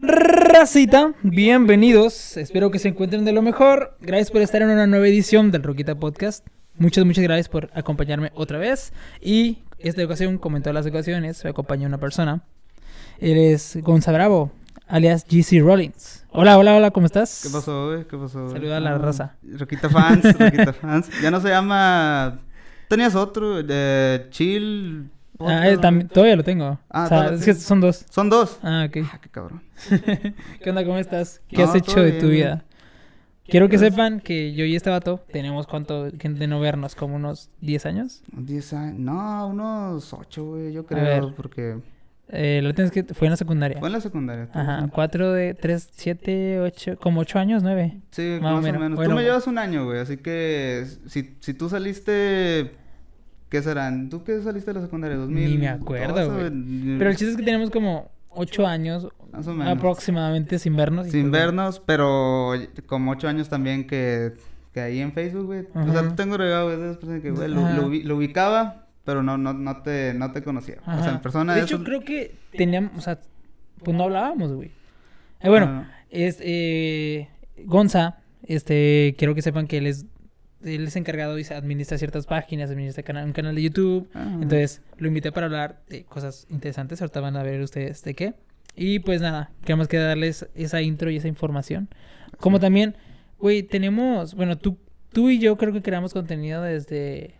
Racita, bienvenidos. Espero que se encuentren de lo mejor. Gracias por estar en una nueva edición del Roquita Podcast. Muchas, muchas gracias por acompañarme otra vez. Y esta ocasión, como en todas las ocasiones, me acompaña una persona. Él es Gonza Bravo, alias GC Rollins. Hola, hola, hola, ¿cómo estás? ¿Qué pasó, güey? ¿Qué pasó? Saluda a la Ah, raza. Roquita fans, Roquita fans. Ya no se llama... Tenías otro, de Chill... Ah, eh, también, todavía lo tengo. Ah, o sea, todavía es que tienes. son dos. Son dos. Ah, ok. Ah, qué cabrón. ¿Qué onda? ¿Cómo estás? ¿Qué No, has hecho todo de bien, tu vida? Quiero que sepan que yo y este vato tenemos cuánto que de no vernos, como unos 10 años. Diez años. No, unos ocho, güey, yo ver. creo. Porque Eh, última vez que fue en la secundaria. fue en la secundaria. tú, Ajá, sí. 4 de 3, 7, 8, como 8 años, 9. Sí, Más o menos. menos. Bueno. Tú me llevas un año, güey. Así que si, si tú saliste... ¿Qué serán? ¿Tú qué saliste de la secundaria? ¿2000? Ni me acuerdo, güey. Pero el chiste es que tenemos como 8 años Más o menos. aproximadamente sin vernos. Sin pues, vernos, pero como ocho años también que, que ahí en Facebook, güey. O sea, no tengo regalo, güey, de esas personas que, güey, lo, ubicaba, pero no, no, no te, no te conocía. O sea, en persona De eso- hecho, creo que teníamos, o sea, pues no hablábamos, güey. Eh, bueno, Ah, Es, eh, Gonza, este, quiero que sepan que él es, él es encargado y se administra ciertas páginas, administra cana- un canal de YouTube. ah, Entonces, lo invité para hablar de cosas interesantes. Ahorita van a ver ustedes de qué. Y pues nada, queremos que darles esa intro y esa información. Como Sí. también, güey, tenemos, bueno, tú, tú y yo creo que creamos contenido desde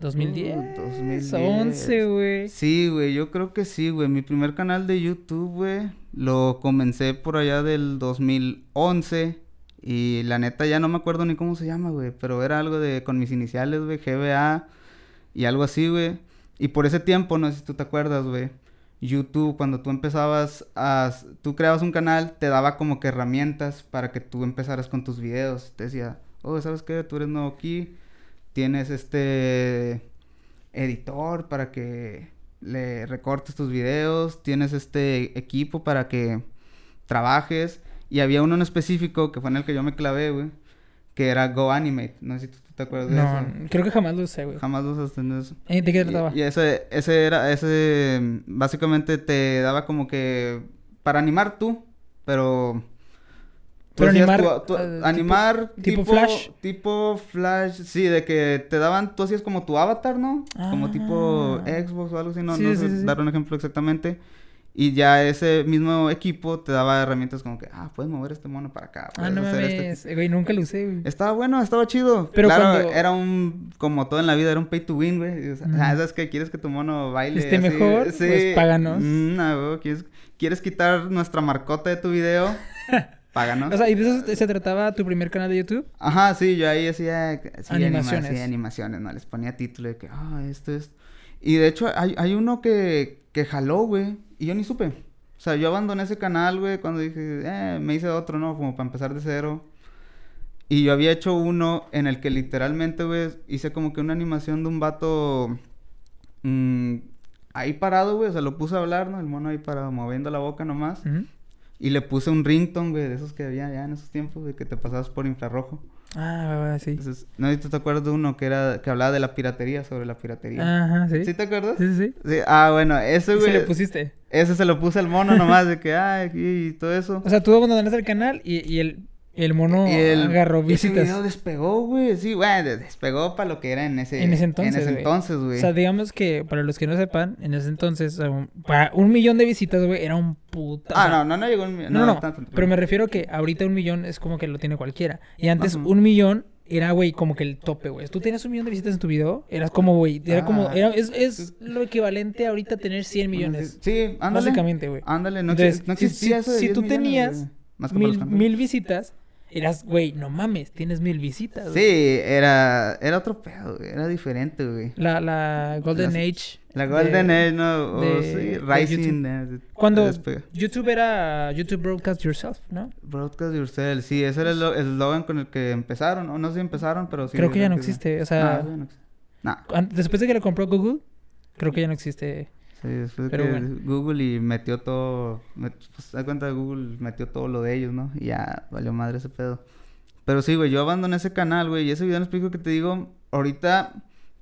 2010. Uh, 2010. 11, güey. Sí, güey, yo creo que sí, güey. Mi primer canal de YouTube, güey, lo comencé por allá del 2011. Y la neta ya no me acuerdo ni cómo se llama, güey. Pero era algo de con mis iniciales, güey, GBA y algo así, güey. Y por ese tiempo, no sé si tú te acuerdas, güey. YouTube, cuando tú empezabas a... Tú creabas un canal, te daba como que herramientas para que tú empezaras con tus videos. Te decía, oh, ¿sabes qué? Tú eres nuevo aquí. Tienes este editor para que le recortes tus videos, tienes este equipo para que trabajes y había uno en específico que fue en el que yo me clavé, güey, que era Go Animate, no sé si tú te acuerdas de No, eso. creo que jamás lo usé, güey. Jamás lo usaste en eso. ¿De qué trataba? y ese, ese era, ese básicamente te daba como que para animar tú, pero Pero animar, tu- tu- eh, animar tipo Flash. tipo flash, sí, de que te daban, tú hacías como tu avatar, ¿no? Como tipo Ah. Xbox o algo así, no, Sí, no sí, sé sí. dar un ejemplo exactamente. Y ya ese mismo equipo te daba herramientas como que, ah, puedes mover este mono para acá. Ah, no hacer este mames. Eh, Güey, nunca lo usé, güey. Estaba bueno, estaba chido. Pero claro, cuando- era un, como todo en la vida, era un pay to win, güey. O sea, ah, ¿sabes qué? ¿Quieres que tu mono baile Esté así? mejor, pues, páganos. Mm, no, güey, ¿Quieres, ¿Quieres quitar nuestra marcota de tu video? Páganos. O sea, ¿y de eso se- trataba tu primer canal de YouTube? Ajá, sí, yo ahí hacía sí, anima- Animaciones. sí, animaciones, ¿no? Les ponía título de que, ah, esto es... Y de hecho, hay, hay uno que, que jaló, güey, y yo ni supe. O sea, yo abandoné ese canal, güey, cuando dije, eh, me hice otro, ¿no? Como para empezar de cero. Y yo había hecho uno en el que literalmente, güey, hice como que una animación de un vato mm, ahí parado, güey. O sea, lo puse a hablar, ¿no? El mono ahí parado, moviendo la boca nomás. Y le puse un ringtone, güey, de esos que había ya en esos tiempos, de que te pasabas por infrarrojo. Ah, sí. Entonces, no sé si tú te acuerdas de uno que era, que hablaba de la piratería, sobre la piratería. Ajá, sí. ¿Sí te acuerdas? Sí, sí, sí. Ah, bueno, ese, ¿Y se güey. le pusiste? Ese se lo puse al mono nomás, de que, ay, aquí y todo eso. O sea, tú abandonaste el canal y, y el, el mono el, agarró ese visitas. video despegó, güey. Sí, güey, de- despegó para lo que era en ese, En ese entonces, En ese güey. entonces, güey. O sea, digamos que para los que no sepan, en ese entonces, un- para un millón de visitas, güey, era un puta. ah, no, no, no llegó un millón. No, no, tanto, pero me refiero que ahorita un millón es como que lo tiene cualquiera. Y antes un millón era, güey, como que el tope, güey. Tú tienes un millón de visitas en tu video, eras como, güey, era como, Ah. era, es, es lo equivalente ahorita a tener 100 millones. Sí, ándale. Básicamente, güey. Ándale, no, Entonces, no si- existía si- eso de si 10 tú millones, tenías Mil, mil visitas, eras, güey, no mames, tienes mil visitas. güey. Sí, era, era otro pedo, güey. Era diferente, güey. La, la Golden Las- Age. La de- Golden Age, ¿no? O de- sí, Rising. eh, Cuando. YouTube era YouTube Broadcast Yourself, ¿no? Broadcast Yourself, sí, ese era el lo- el eslogan con el que empezaron. O no sé si empezaron, pero sí. Creo que ya no existe, o sea- no existe. Nah, Después de que lo compró Google, creo que ya no existe. Sí, después de Pero que bueno. Google y metió todo. pues, da cuenta de Google metió todo lo de ellos, ¿no? Y ya valió madre ese pedo. Pero sí, güey, yo abandoné ese canal, güey. Y ese video en específico que te digo, ahorita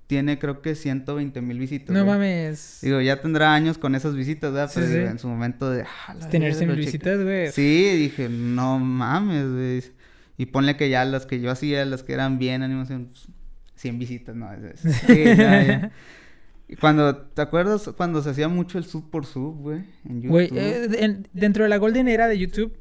tiene creo que 120 mil visitas. No güey. mames. Digo, ya tendrá años con esas visitas, ¿verdad? Sí, Pero sí. digo, en su momento de... ah, Tener verga, 100 lo mil visitas, güey. Sí, dije, no mames, güey. Y ponle que ya las que yo hacía, las que eran bien animación, pues, 100 visitas, ¿no? Es- es- sí, ya, ya. Cuando, ¿te acuerdas cuando se hacía mucho el sub por sub, güey? En YouTube. Güey, eh, en- dentro de la golden era de YouTube,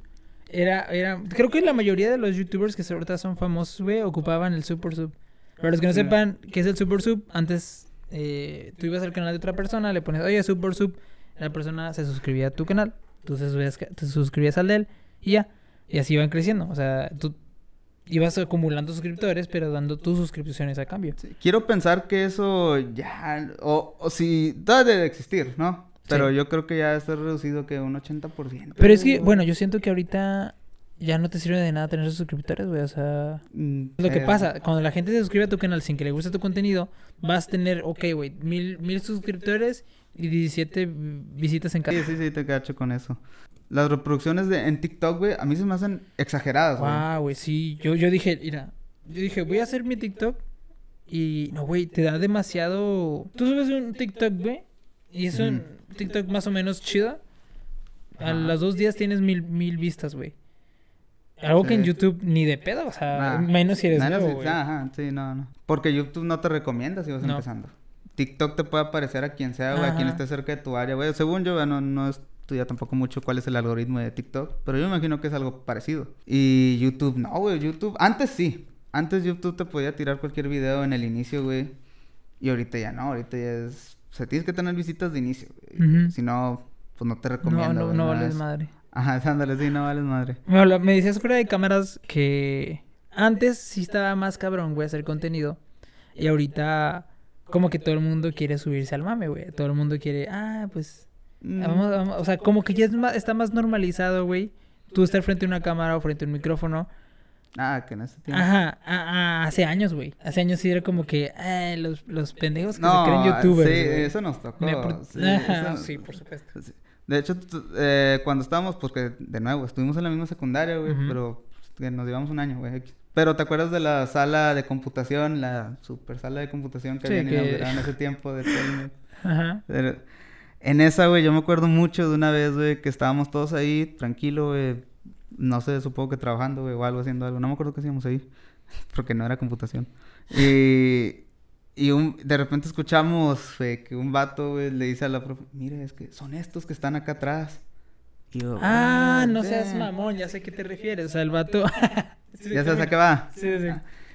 era, era, creo que la mayoría de los youtubers que ahorita son famosos, güey, ocupaban el super sub. Para los que no sepan qué es el super sub, antes eh, tú ibas al canal de otra persona, le pones, oye, super sub, la persona se suscribía a tu canal, tú se subías- te suscribías al de él y ya, y así iban creciendo. O sea, tú ibas acumulando suscriptores, pero dando tus suscripciones a cambio. Sí, Quiero pensar que eso ya, o, o si, debe existir, ¿no? Pero Sí. yo creo que ya está reducido que un 80%. Pero es que, bueno, yo siento que ahorita ya no te sirve de nada tener esos suscriptores, güey, o sea... Mm, Lo que eh, pasa, cuando la gente se suscribe a tu canal sin que le guste tu contenido, vas a tener, ok, güey, mil, mil suscriptores y 17 visitas en cada. Sí, sí, sí, te cacho con eso. Las reproducciones de, en TikTok, güey, a mí se me hacen exageradas, güey. Wow, güey, sí. Yo, yo dije, mira, yo dije, voy a hacer mi TikTok y, no, güey, te da demasiado. Tú subes un TikTok, güey, y es un TikTok más o menos chido. A los dos días tienes mil, mil vistas, güey. Algo que en. YouTube ni de pedo, o sea, Nah. menos si eres Menos nuevo, si- güey. Ajá, sí, no, no. Porque YouTube no te recomienda si vas No. empezando. TikTok te puede aparecer a quien sea, güey, a quien esté cerca de tu área, güey. Según yo, no, no estudia tampoco mucho cuál es el algoritmo de TikTok, pero yo me imagino que es algo parecido. Y YouTube, no, güey, YouTube, antes sí. Antes YouTube te podía tirar cualquier video en el inicio, güey. Y ahorita ya no, ahorita ya es... O sea, tienes que tener visitas de inicio, güey. Ujú. Si no, pues no te No, recomiendo. no, no nada vales es- madre. Ajá, ándale, sí, no vales madre. Me, habla- me decías fuera de cámaras que antes sí estaba más cabrón, güey, hacer contenido. Y ahorita como que todo el mundo quiere subirse al mame, güey. Todo el mundo quiere, ah, pues... Mm, vamos- vamos", o sea, como que ya es más- está más normalizado, güey. Tú estar frente a una cámara o frente a un micrófono. Ah, que en este tiempo... Ajá, hace años, güey. Hace años sí era como que, ah, los, los pendejos que No, se creen youtubers. sí, güey". eso nos tocó. Por- sí, Ajá, eso- sí, por supuesto. De hecho, eh, cuando estábamos, pues que de nuevo, estuvimos en la misma secundaria, güey, pero pues, nos llevamos un año, güey. Pero ¿te acuerdas de la sala de computación, la super sala de computación que Sí, habían que- inaugurado en ese tiempo de? Ajá. Pero En esa, güey, yo me acuerdo mucho de una vez, güey, que estábamos todos ahí, tranquilo, güey. No sé, supongo que trabajando, güey, o algo, haciendo algo. No me acuerdo qué hacíamos ahí, porque no era computación. Y, y un, de repente escuchamos, güey, que un vato, güey, le dice a la profe, mire, es que son estos que están acá atrás. Y yo, Ah, "Ah, no seas damn". mamón, ya sé a qué te refieres. O sea, el vato... Ya sabes a qué va. Sí, sí.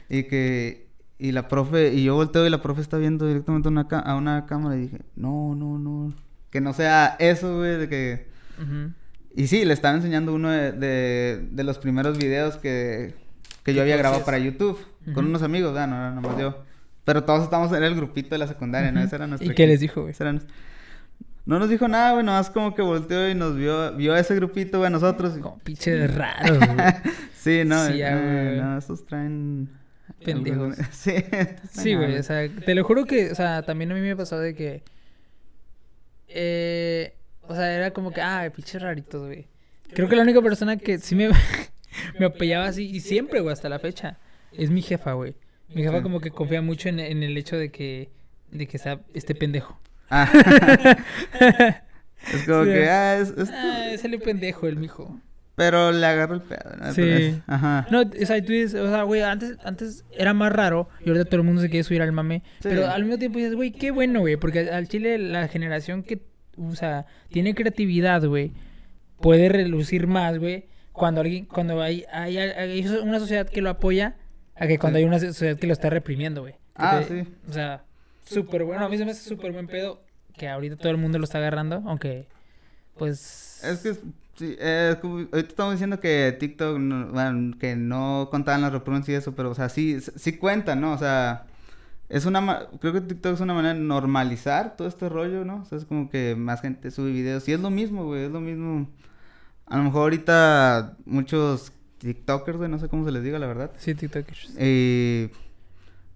Y que, y la profe, y yo volteo y la profe está viendo directamente una, a una cámara y dije, no, no, no. Que no sea eso, güey, de que... Ujú. Y sí, le estaba enseñando uno de, de, de los primeros videos que, que yo ¿Qué había grabado hacías? para YouTube. Con Ujú. unos amigos, ¿verdad? No era nomás yo. Pero todos estábamos en el grupito de la secundaria, ¿no? Ese era nuestro ¿Y qué les dijo, güey? Nuestro- No nos dijo nada, güey. Nomás como que volteó y nos vio... Vio a ese grupito, güey, a nosotros. Como pinche de raros, güey. Sí, no. Sí, ya, eh, güey. no, estos traen... Pendejos. Sí. Sí, güey, o sea, te lo juro que, o sea, también a mí me pasó de que, eh, o sea, era como que, ah, pinches raritos, güey. Creo que la única persona que sí me, me apoyaba así, y siempre, güey, hasta la fecha, es mi jefa, güey. Mi jefa Sí. como que confía mucho en, en el hecho de que, de que está este pendejo. Ah. es como Sí. que, ah, es, es- Ah, es el pendejo, el mijo. Pero le agarró el pedo, ¿no? Sí. Ajá. No, o sea, tú dices, o sea, güey, antes, antes era más raro y ahorita todo el mundo se quiere subir al mame. Sí. Pero al mismo tiempo dices, güey, qué bueno, güey, porque al chile la generación que, o sea, tiene creatividad, güey, puede relucir más, güey, cuando alguien, cuando hay, hay, hay una sociedad que lo apoya a que cuando hay una sociedad que lo está reprimiendo, güey. Ah, te- sí. O sea, súper bueno, a mí se me hace súper buen pedo que ahorita todo el mundo lo está agarrando, aunque, pues... Es que, sí, eh, como- ahorita estamos diciendo que TikTok, no, bueno, que no contaban las reproducciones y eso, pero, o sea, sí, sí cuentan, ¿no? O sea, es una, creo que TikTok es una manera de normalizar todo este rollo, ¿no? O sea, es como que más gente sube videos y es lo mismo, güey, es lo mismo. A lo mejor ahorita muchos TikTokers, güey, no sé cómo se les diga, la verdad. Sí, TikTokers. eh,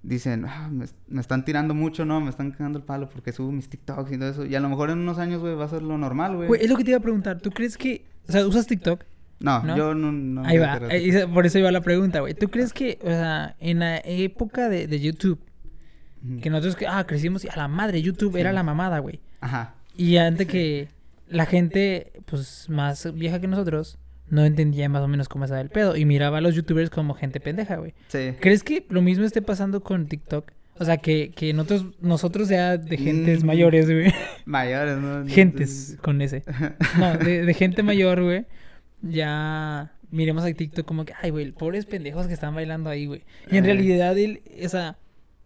dicen, "Ah, me, me están tirando mucho, ¿no? Me están cagando el palo porque subo mis TikToks y todo eso. Y a lo mejor en unos años, güey, va a ser lo normal, güey. Güey, es lo que te iba a preguntar. ¿Tú crees que, o sea, usas TikTok? No, ¿no? yo no... no Ahí va, por eso iba la pregunta, güey. ¿Tú crees que, o sea, en la época de, de YouTube. Que nosotros, que, ah, crecimos y a la madre, YouTube Sí. era la mamada, güey. Ajá. Y antes que la gente, pues, más vieja que nosotros, no entendía más o menos cómo estaba el pedo. Y miraba a los youtubers como gente pendeja, güey. Sí. ¿Crees que lo mismo esté pasando con TikTok? O sea, que, que nosotros, nosotros ya de gentes Mm. mayores, güey. Mayores, ¿no? Gentes con ese. No, de, de gente mayor, güey. Ya miremos a TikTok como que, ay, güey, pobres pendejos que están bailando ahí, güey. Y en Eh. realidad, él, esa,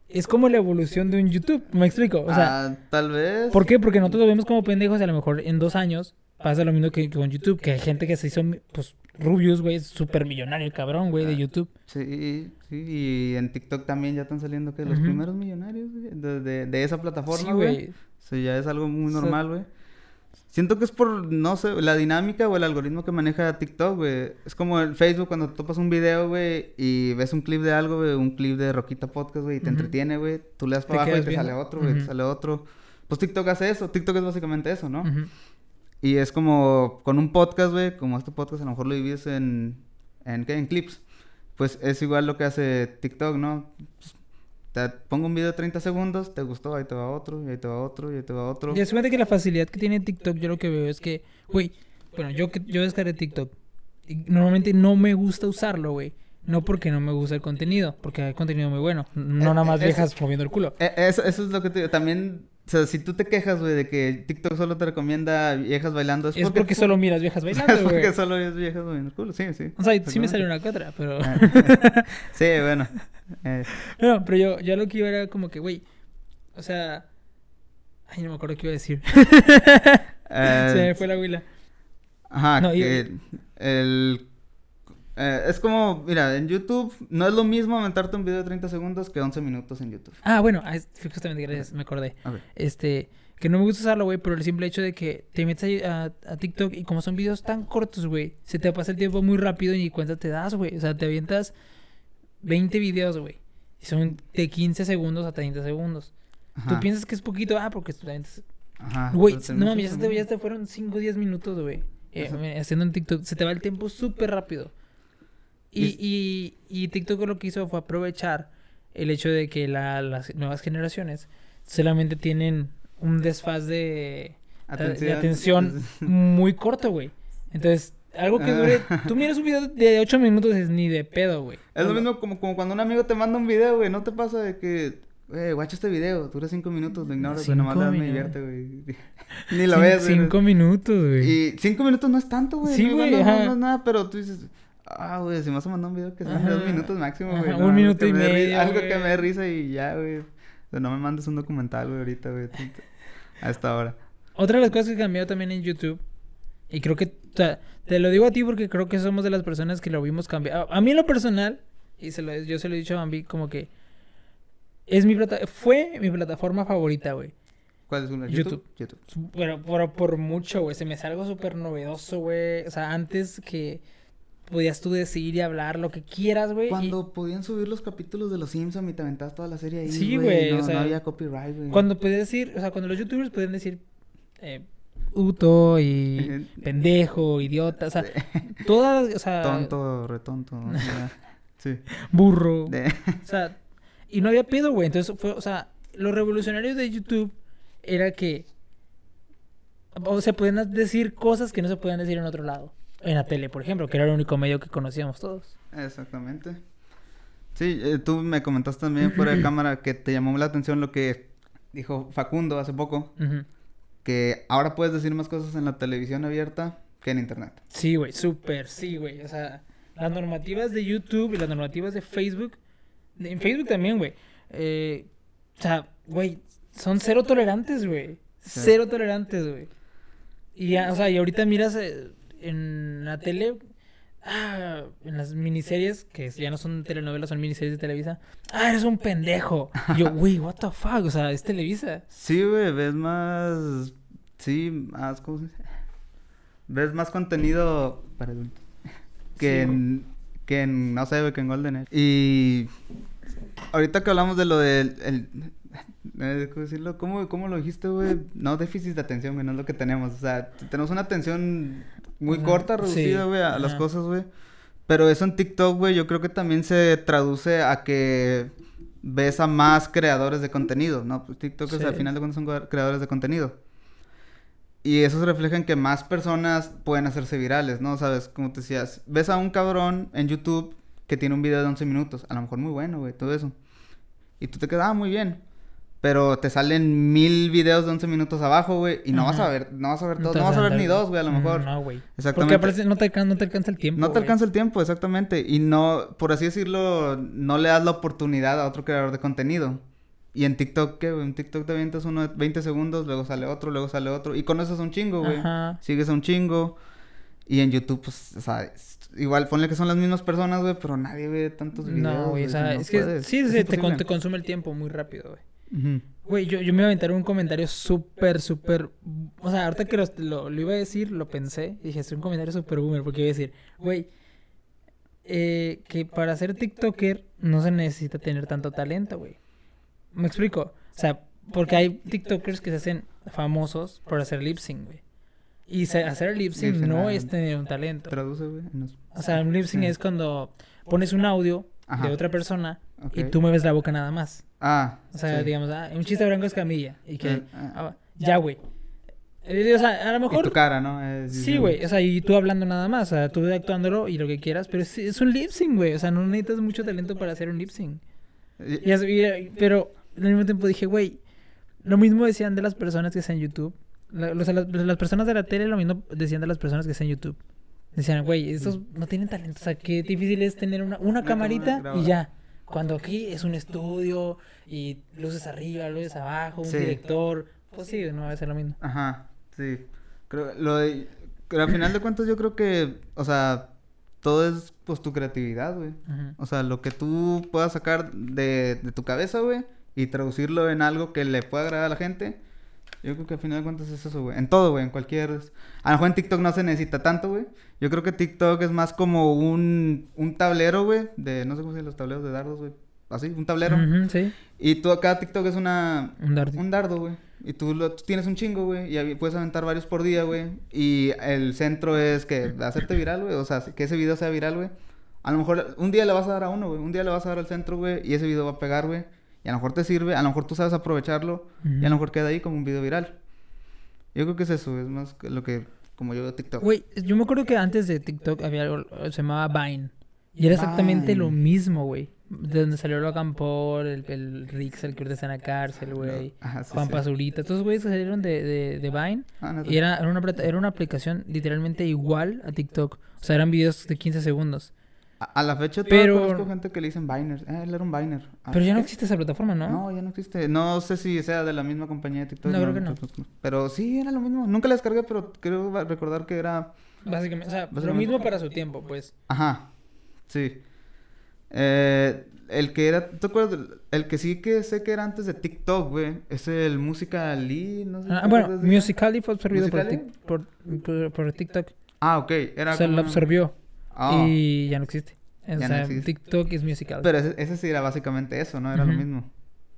es como la evolución de un YouTube. ¿Me explico? O sea, Ah, tal vez. ¿por qué? Porque nosotros lo vemos como pendejos y a lo mejor en dos años pasa lo mismo que, con YouTube. Que hay gente que se hizo, pues, Rubius, güey, es súper millonario el cabrón, güey, de Ah. YouTube. Sí, sí, y en TikTok también ya están saliendo que los primeros millonarios de, de, de esa Sí, plataforma, güey. Eso ya es algo muy O sea- normal, güey. Siento que es por, no sé, la dinámica o el algoritmo que maneja TikTok, güey. Es como el Facebook cuando topas un video, güey, y ves un clip de algo, güey, un clip de Roquita Podcast, güey, y te Ujú. entretiene, güey. Tú le das para abajo y te sale otro, güey, te sale otro. Pues TikTok hace eso. TikTok es básicamente eso, ¿no? Y es como con un podcast, güey, como este podcast a lo mejor lo divides en, en, ¿qué? En clips. Pues es igual lo que hace TikTok, ¿no? Pues, te pongo un video de 30 segundos, te gustó, ahí te va otro, y ahí te va otro, y ahí te va otro. Y cuenta que la facilidad que tiene TikTok, yo lo que veo es que, güey, bueno, yo, que- yo descargué TikTok. Y normalmente no me gusta usarlo, güey. No porque no me gusta el contenido, porque hay contenido muy bueno. No Eh, nada más eh, viejas moviendo el culo. Eh, Eso, eso es lo que te digo. También, o sea, si tú te quejas, güey, de que TikTok solo te recomienda viejas bailando, es, Es porque solo miras viejas es bailando, güey. porque solo es viejas bailando culo, sí, sí. O sea, sí me salió una que otra, pero... Ah, sí, bueno. Eh, no, pero yo, yo lo que iba era como que, güey, o sea... Ay, no me acuerdo qué iba a decir. eh, Se me fue la huila. Ajá, No, que el... eh, es como, mira, en YouTube no es lo mismo aventarte un video de 30 segundos que 11 minutos en YouTube. Ah, bueno, ah, justamente, gracias, me acordé. Ver. Este, que no me gusta usarlo, güey, por el simple hecho de que te metes a, a TikTok y como son videos tan cortos, güey, se te pasa el tiempo muy rápido y ni cuenta te das, güey. O sea, te avientas 20 videos, güey. Y son de 15 segundos a 30 segundos. Tú Ajá. piensas que es poquito, ah, porque tú avientas- Ajá. Güey, pero no mames, ya se te, ya te fueron 5 o 10 minutos, güey. eh, haciendo en TikTok. Se te va el tiempo súper rápido. Y, y, y TikTok lo que hizo fue aprovechar el hecho de que la- las nuevas generaciones solamente tienen un desfaz de, de atención muy corto, güey. Entonces, algo que dure... Tú miras un video de 8 minutos es ni de pedo, güey. Es lo mismo como, como cuando un amigo te manda un video, güey. No te pasa de que, güey, guacha este video, dura 5 minutos, lo ignoras, güey. Nomás Cinco me divierte, güey. Ni lo Cin- ves, güey. Cinco minutos, güey. Y 5 minutos no es tanto, güey. Sí, güey, No, no es nada, pero tú dices, ah, güey, si me vas a mandar un video que de dos minutos máximo, güey. un no, algo minuto que y medio, Algo que me dé risa y ya, güey. O sea, no me mandes un documental, güey, ahorita, güey. A esta hora. Otra de las cosas que cambió también en YouTube, y creo que, o sea, te lo digo a ti porque creo que somos de las personas que lo vimos cambiar. A, a mí en lo personal, y se lo, yo se lo he dicho a Bambi, como que es mi plata fue mi plataforma favorita, güey. ¿Cuál es una? YouTube. YouTube. Pero por, por mucho, güey. Se me hace algo súper novedoso, güey. O sea, antes que podías tú decir y hablar lo que quieras, güey. y Cuando podían subir los capítulos de Los Simpsons y te aventabas toda la serie ahí, Sí, güey, No, o sea, no había copyright, güey. Cuando podías decir, o sea, cuando los youtubers podían decir eh, puto y pendejo, idiota, o sea, todas, o sea, Tonto, retonto. o sea, sí. burro. De- O sea, y no había pedo, güey. Entonces fue, o sea, lo revolucionario de YouTube era que o se podían decir cosas que no se podían decir en otro lado. En la tele, por ejemplo, que era el único medio que conocíamos todos. Exactamente. Sí, eh, tú me comentaste también fuera de cámara que te llamó la atención lo que dijo Facundo hace poco, que ahora puedes decir más cosas en la televisión abierta que en internet. Sí, güey, súper, sí, güey. O sea, las normativas de YouTube y las normativas de Facebook, en Facebook también, güey. eh, o sea, güey, son cero tolerantes, güey. Sí. Cero tolerantes, güey. Y o sea, y ahorita miras eh, en la tele, ah, en las miniseries, que ya no son telenovelas, son miniseries de Televisa. Ah, eres un pendejo. Y yo, güey, what the fuck, o sea, es Televisa. Sí, güey, ves más... Sí, más... ¿Cómo se dice? Ves más contenido para adultos. Que Sí, en... Que en... No sé, güey, que en Golden Age. Y... Ahorita que hablamos de lo del... El, eh, ¿Cómo decirlo? ¿Cómo, ¿Cómo lo dijiste, güey? No, déficit de atención, güey, no es lo que tenemos. O sea, tenemos una atención muy Ajá, corta, reducida, güey, a las cosas, güey. Pero eso en TikTok, güey, yo creo que también se traduce a que ves a más creadores de contenido, ¿no? Pues TikTokers Sí. al final de cuentas son cre- creadores de contenido. Y eso se refleja en que más personas pueden hacerse virales, ¿no? Sabes, como te decías, ves a un cabrón en YouTube que tiene un video de 11 minutos, a lo mejor muy bueno, güey, todo eso. Y tú te quedas, ah, muy bien. Pero te salen mil videos de 11 minutos abajo, güey, y no vas a ver, no vas a ver No todo, te no vas a ver ni dos, güey, a lo mejor. Mm, No, güey. Exactamente. Porque no te, alcan- no te alcanza el tiempo. No te güey. alcanza el tiempo, exactamente. Y no, por así decirlo, no le das la oportunidad a otro creador de contenido. Y en TikTok, ¿qué, güey? En TikTok te avientas uno de 20 segundos, luego sale otro, luego sale otro. Y con eso es un chingo, güey. Ajá. Sigues a un chingo. Y en YouTube, pues, o sea, igual ponle que son las mismas personas, güey, pero nadie ve tantos videos. No, güey, o sea, es que puedes. sí, Es te consume el tiempo muy rápido, güey. Güey, yo, yo me iba a aventar un comentario súper, súper... O sea, ahorita que lo, lo, lo iba a decir, lo pensé. Y dije, es un comentario súper boomer. Porque iba a decir, güey, eh, que para ser TikToker no se necesita tener tanto talento, güey. ¿Me explico? O sea, porque hay TikTokers que se hacen famosos por hacer lip sync, güey. Y hacer lip sync Lip no es tener un talento. Traduce, güey. O sea, un lip sync Sí. es cuando pones un audio Ajá. de otra persona y Ok. tú mueves la boca nada más. Ah, O sea, sí. digamos, ah, un chiste blanco es camilla. Y que, Eh, ah. ah, ya, güey. Eh, o sea, a lo Y tu mejor. cara, ¿no? Es- Sí, güey. O sea, y tú hablando nada más. O sea, tú actuándolo y lo que quieras. Pero es, es un lip sync, güey. O sea, no necesitas mucho talento para hacer un lip sync. Y- Y y- pero al mismo tiempo dije, güey. Lo mismo decían de las personas que hacen YouTube. La- o sea, las, las personas de la tele lo mismo decían de las personas que hacen YouTube. Decían, güey, estos no tienen talento. O sea, qué difícil es tener una, una Una camarita y ya. Cuando aquí es un estudio y luces arriba, luces abajo, un Sí. director. Pues sí, no va a ser lo mismo. Ajá, sí. Creo, lo de, pero al final de cuentas yo creo que, o sea, todo es pues tu creatividad, güey. O sea, lo que tú puedas sacar de, de tu cabeza, güey, y traducirlo en algo que le pueda agradar a la gente. Yo creo que al final de cuentas es eso, güey. En todo, güey, en cualquier... A lo mejor en TikTok no se necesita tanto, güey. Yo creo que TikTok es más como un, un tablero, güey, de... No sé cómo se llaman los tableros de dardos, güey. Así, un tablero. Sí. Y tú acá TikTok es una... Un dardo. Un dardo, güey. Y tú, lo, tú tienes un chingo, güey. Y puedes aventar varios por día, güey. Y el centro es que hacerte viral, güey. O sea, que ese video sea viral, güey. A lo mejor un día le vas a dar a uno, güey. Un día le vas a dar al centro, güey. Y ese video va a pegar, güey. Y a lo mejor te sirve. A lo mejor tú sabes aprovecharlo. Y a lo mejor queda ahí como un video viral. Yo creo que es eso. Es más lo que... Como yo veo TikTok. Güey, yo me acuerdo que antes de TikTok había algo, se llamaba Vine. Y era exactamente lo mismo, güey. De donde salió Logan Paul, el, el Rixel que ahorita está en la cárcel, güey. Ajá, sí, Juan sí. Pazurita. Todos güeyes que salieron de, de, de Vine. Ah, neta. Y era, era, una, era una aplicación literalmente igual a TikTok. O sea, eran videos de 15 segundos. A, la fecha todavía Pero- conozco gente que le dicen Biner. Eh, él era un Biner. Ah, Pero ya no existe esa plataforma, ¿no? ¿no? ya no existe. No sé si sea de la misma compañía de TikTok. No, creo que no. Pero sí, era lo mismo. Nunca la descargué, pero creo recordar que era... Básicamente, o sea, lo mismo para su tiempo, pues. Ajá, sí. Eh, el que era... ¿Te acuerdas? El que sí que sé que era antes de TikTok, güey. Es el Musical.ly, no sé. Ah, ¿te bueno? Musical.ly fue absorbido. Tik- por, por, por TikTok. Ah, ok. Era o sea, como lo absorbió. Ah, Y ya no existe. O Ya no sea, existe. TikTok es musical. Pero ese, ese sí era básicamente eso, ¿no? Era lo Ujú. mismo.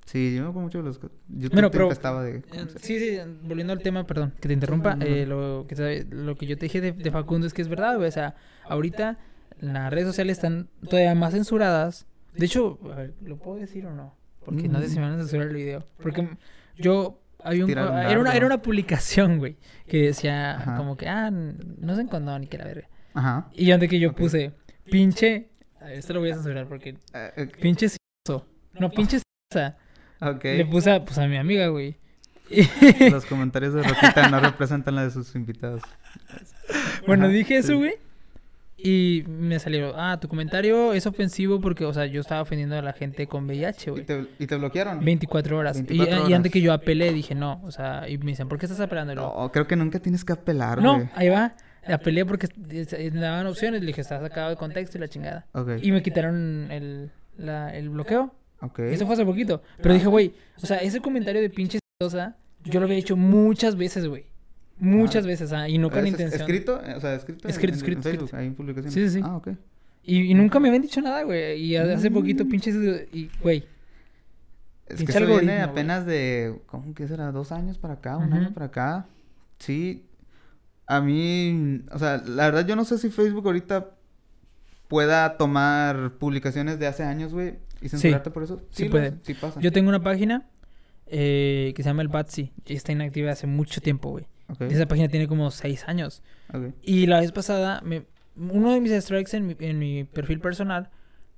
Sí, yo me acuerdo mucho de los... YouTube Bueno, pero- de... Eh, Sí, sí, volviendo al tema, perdón, que te interrumpa, no, no. eh, lo, que, lo que yo te dije de, de Facundo es que es verdad, güey, o sea, ahorita las redes sociales están todavía más censuradas. De hecho, a ver, ¿lo puedo decir o no? Porque no sé si me van a censurar el video. Porque yo, hay un, era, una, era una publicación, güey, que decía Ajá. como que, ah, no se en ni que la verga. Ajá. Y donde que yo Ok. puse, pinche, a ver, esto lo voy a censurar porque, Eh, eh, pinche c***o. No, pinche c***a. ok. Le puse a, pues, a mi amiga, güey. Los comentarios de Roquita no representan la de sus invitados. Bueno, Ajá, dije sí. eso, güey. Y me salió, ah, tu comentario es ofensivo porque, o sea, yo estaba ofendiendo a la gente con VIH, ¿Y güey. te, y te bloquearon? 24 horas. Y- 24 y, horas. antes que yo apelé, dije, no, o sea, y me dicen, ¿por qué estás apelando? Y No, creo que nunca tienes que apelar, no, güey. ahí va. Apelé porque eh, me daban opciones. Le dije, está sacado de contexto y la chingada. Y me quitaron el, la- el bloqueo. Ok. Eso fue hace poquito. Pero dije, güey, o sea, ese comentario de pinche cosa, yo lo había hecho muchas veces, güey. Muchas Ah. veces, ah, y no con ¿Es- intención. ¿Escrito? O sea, escrito. Escrito, en- escrito, En Facebook, escrito. ahí en publicaciones. Sí, sí, sí. Ah, ok. Y, y nunca me habían dicho nada, güey. Y hace Mm. poquito, pinches. Y, güey. Es que eso viene apenas de... ¿Cómo que será? ¿Dos años para acá? ¿Un año para acá? Sí. A mí... O sea, la verdad yo no sé si Facebook ahorita pueda tomar publicaciones de hace años, güey. ¿Y censurarte por eso? sí lo puede. Sí pasa. Yo tengo una página eh, que se llama el Batsy. y Está inactiva hace mucho tiempo, güey. Ok, Esa página tiene como seis años. ok. Y la vez pasada, me- uno de mis strikes en mi, en mi perfil personal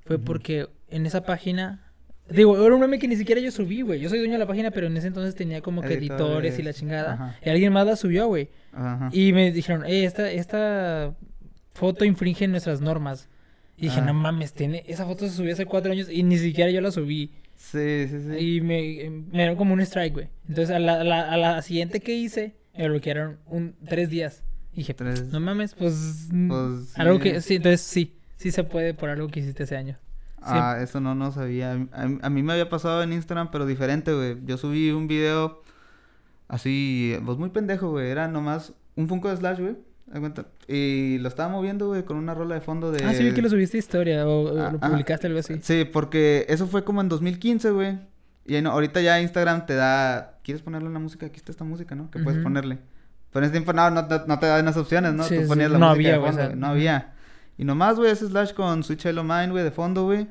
fue porque en esa página... Digo, era un meme que ni siquiera yo subí, güey. Yo soy dueño de la página, pero en ese entonces tenía como que editores y la chingada. ajá. Y alguien más la subió, güey. Y me dijeron, eh, esta, esta foto infringe nuestras normas. Y dije, Ah. no mames, tiene... esa foto se subió hace cuatro años y ni siquiera yo la subí. Sí, sí, sí. Y me, me dieron como un strike, güey. Entonces a la, a la, a la siguiente que hice, me bloquearon un, tres días. Y dije, Tres. no mames, pues... Pues, algo sí. que... Sí, entonces sí. Sí se puede por algo que hiciste ese año. Ah, eso no, no sabía. A, a mí me había pasado en Instagram, pero diferente, güey. Yo subí un video así, pues muy pendejo, güey. Era nomás un Funko de Slash, güey. Y lo estaba moviendo, güey, con una rola de fondo de... Ah, sí vi que lo subiste a historia o, Ah, lo ah. publicaste algo así. Sí, porque eso fue como en 2015, güey. Y no- ahorita ya Instagram te da... ¿Quieres ponerle una música? Aquí está esta música, ¿no? Que puedes ponerle. Pero en ese tiempo no, no, te- no te dan esas opciones, ¿no? Sí, Tú sí. ponías la No música había, de güey, fondo, o sea, güey, No había. Y nomás, güey, ese slash con Switch Hello Mind, güey, de fondo, güey.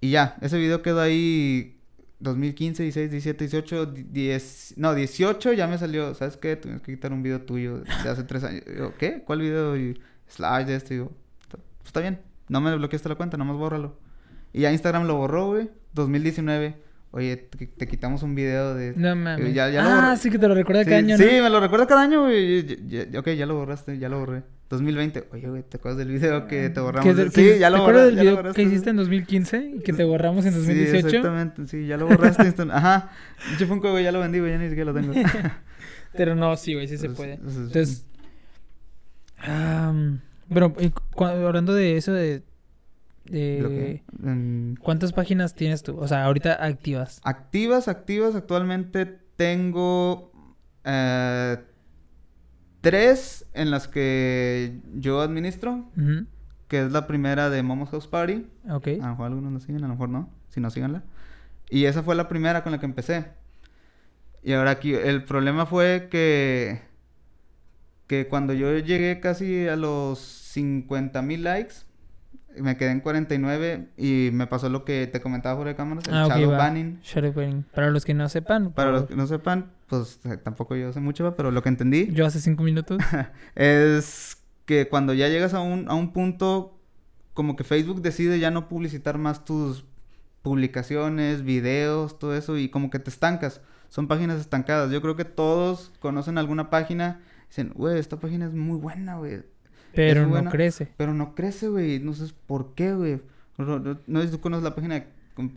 Y ya, ese video quedó ahí 2015, 16, 17, 18, 10... No, 18 ya me salió. ¿Sabes qué? Tienes que quitar un video tuyo de hace tres años. ¿qué? ¿Cuál video? Y slash de esto. Y digo, "Está- pues está bien. No me bloqueaste la cuenta, nomás bórralo. Y ya Instagram lo borró, güey. 2019. Oye, te, te quitamos un video de... No mames. Ya- ya lo ah, sí que te lo recuerda Sí, cada año, sí, ¿no? me lo recuerdo cada año, güey. Ok, ya lo borraste, ya lo borré. 2020. Oye, güey, ¿te acuerdas del video que te borramos? Que sí, que- ya lo ¿Te acuerdas del video que hiciste en 2015 y que te borramos en 2018? Sí, exactamente. Sí, ya lo borraste. Ajá. Pinche Funko, güey, ya lo vendí, güey, ya ni siquiera lo tengo. Pero no, sí, güey, sí se Pues, puede. pues, Entonces, am, bueno, hablando de eso de, ¿cuántas páginas tienes tú? O sea, ahorita activas. Activas, activas, actualmente tengo eh, tres en las que yo administro, que es la primera de Momo's House Party. Ok. A lo mejor algunos nos siguen, a lo mejor no. Si no, síganla. Y esa fue la primera con la que empecé. Y ahora aquí, el problema fue que... Que cuando yo llegué casi a los 50 mil likes, me quedé en 49 y me pasó lo que te comentaba fuera de cámaras, el Ah, shadow va. banning. Shadow banning. Para los que no sepan, Para los que no sepan, pues eh, tampoco yo sé mucho, ¿va? pero lo que entendí yo hace cinco minutos. es que cuando ya llegas a un, a un punto, como que Facebook decide ya no publicitar más tus publicaciones, videos, todo eso, y como que te estancas. Son páginas estancadas. Yo creo que todos conocen alguna página, dicen, güey, esta página es muy buena, güey. Pero Es no buena. crece. Pero no crece, güey. No sé por qué, güey. No, no, no tú conoces la página, de-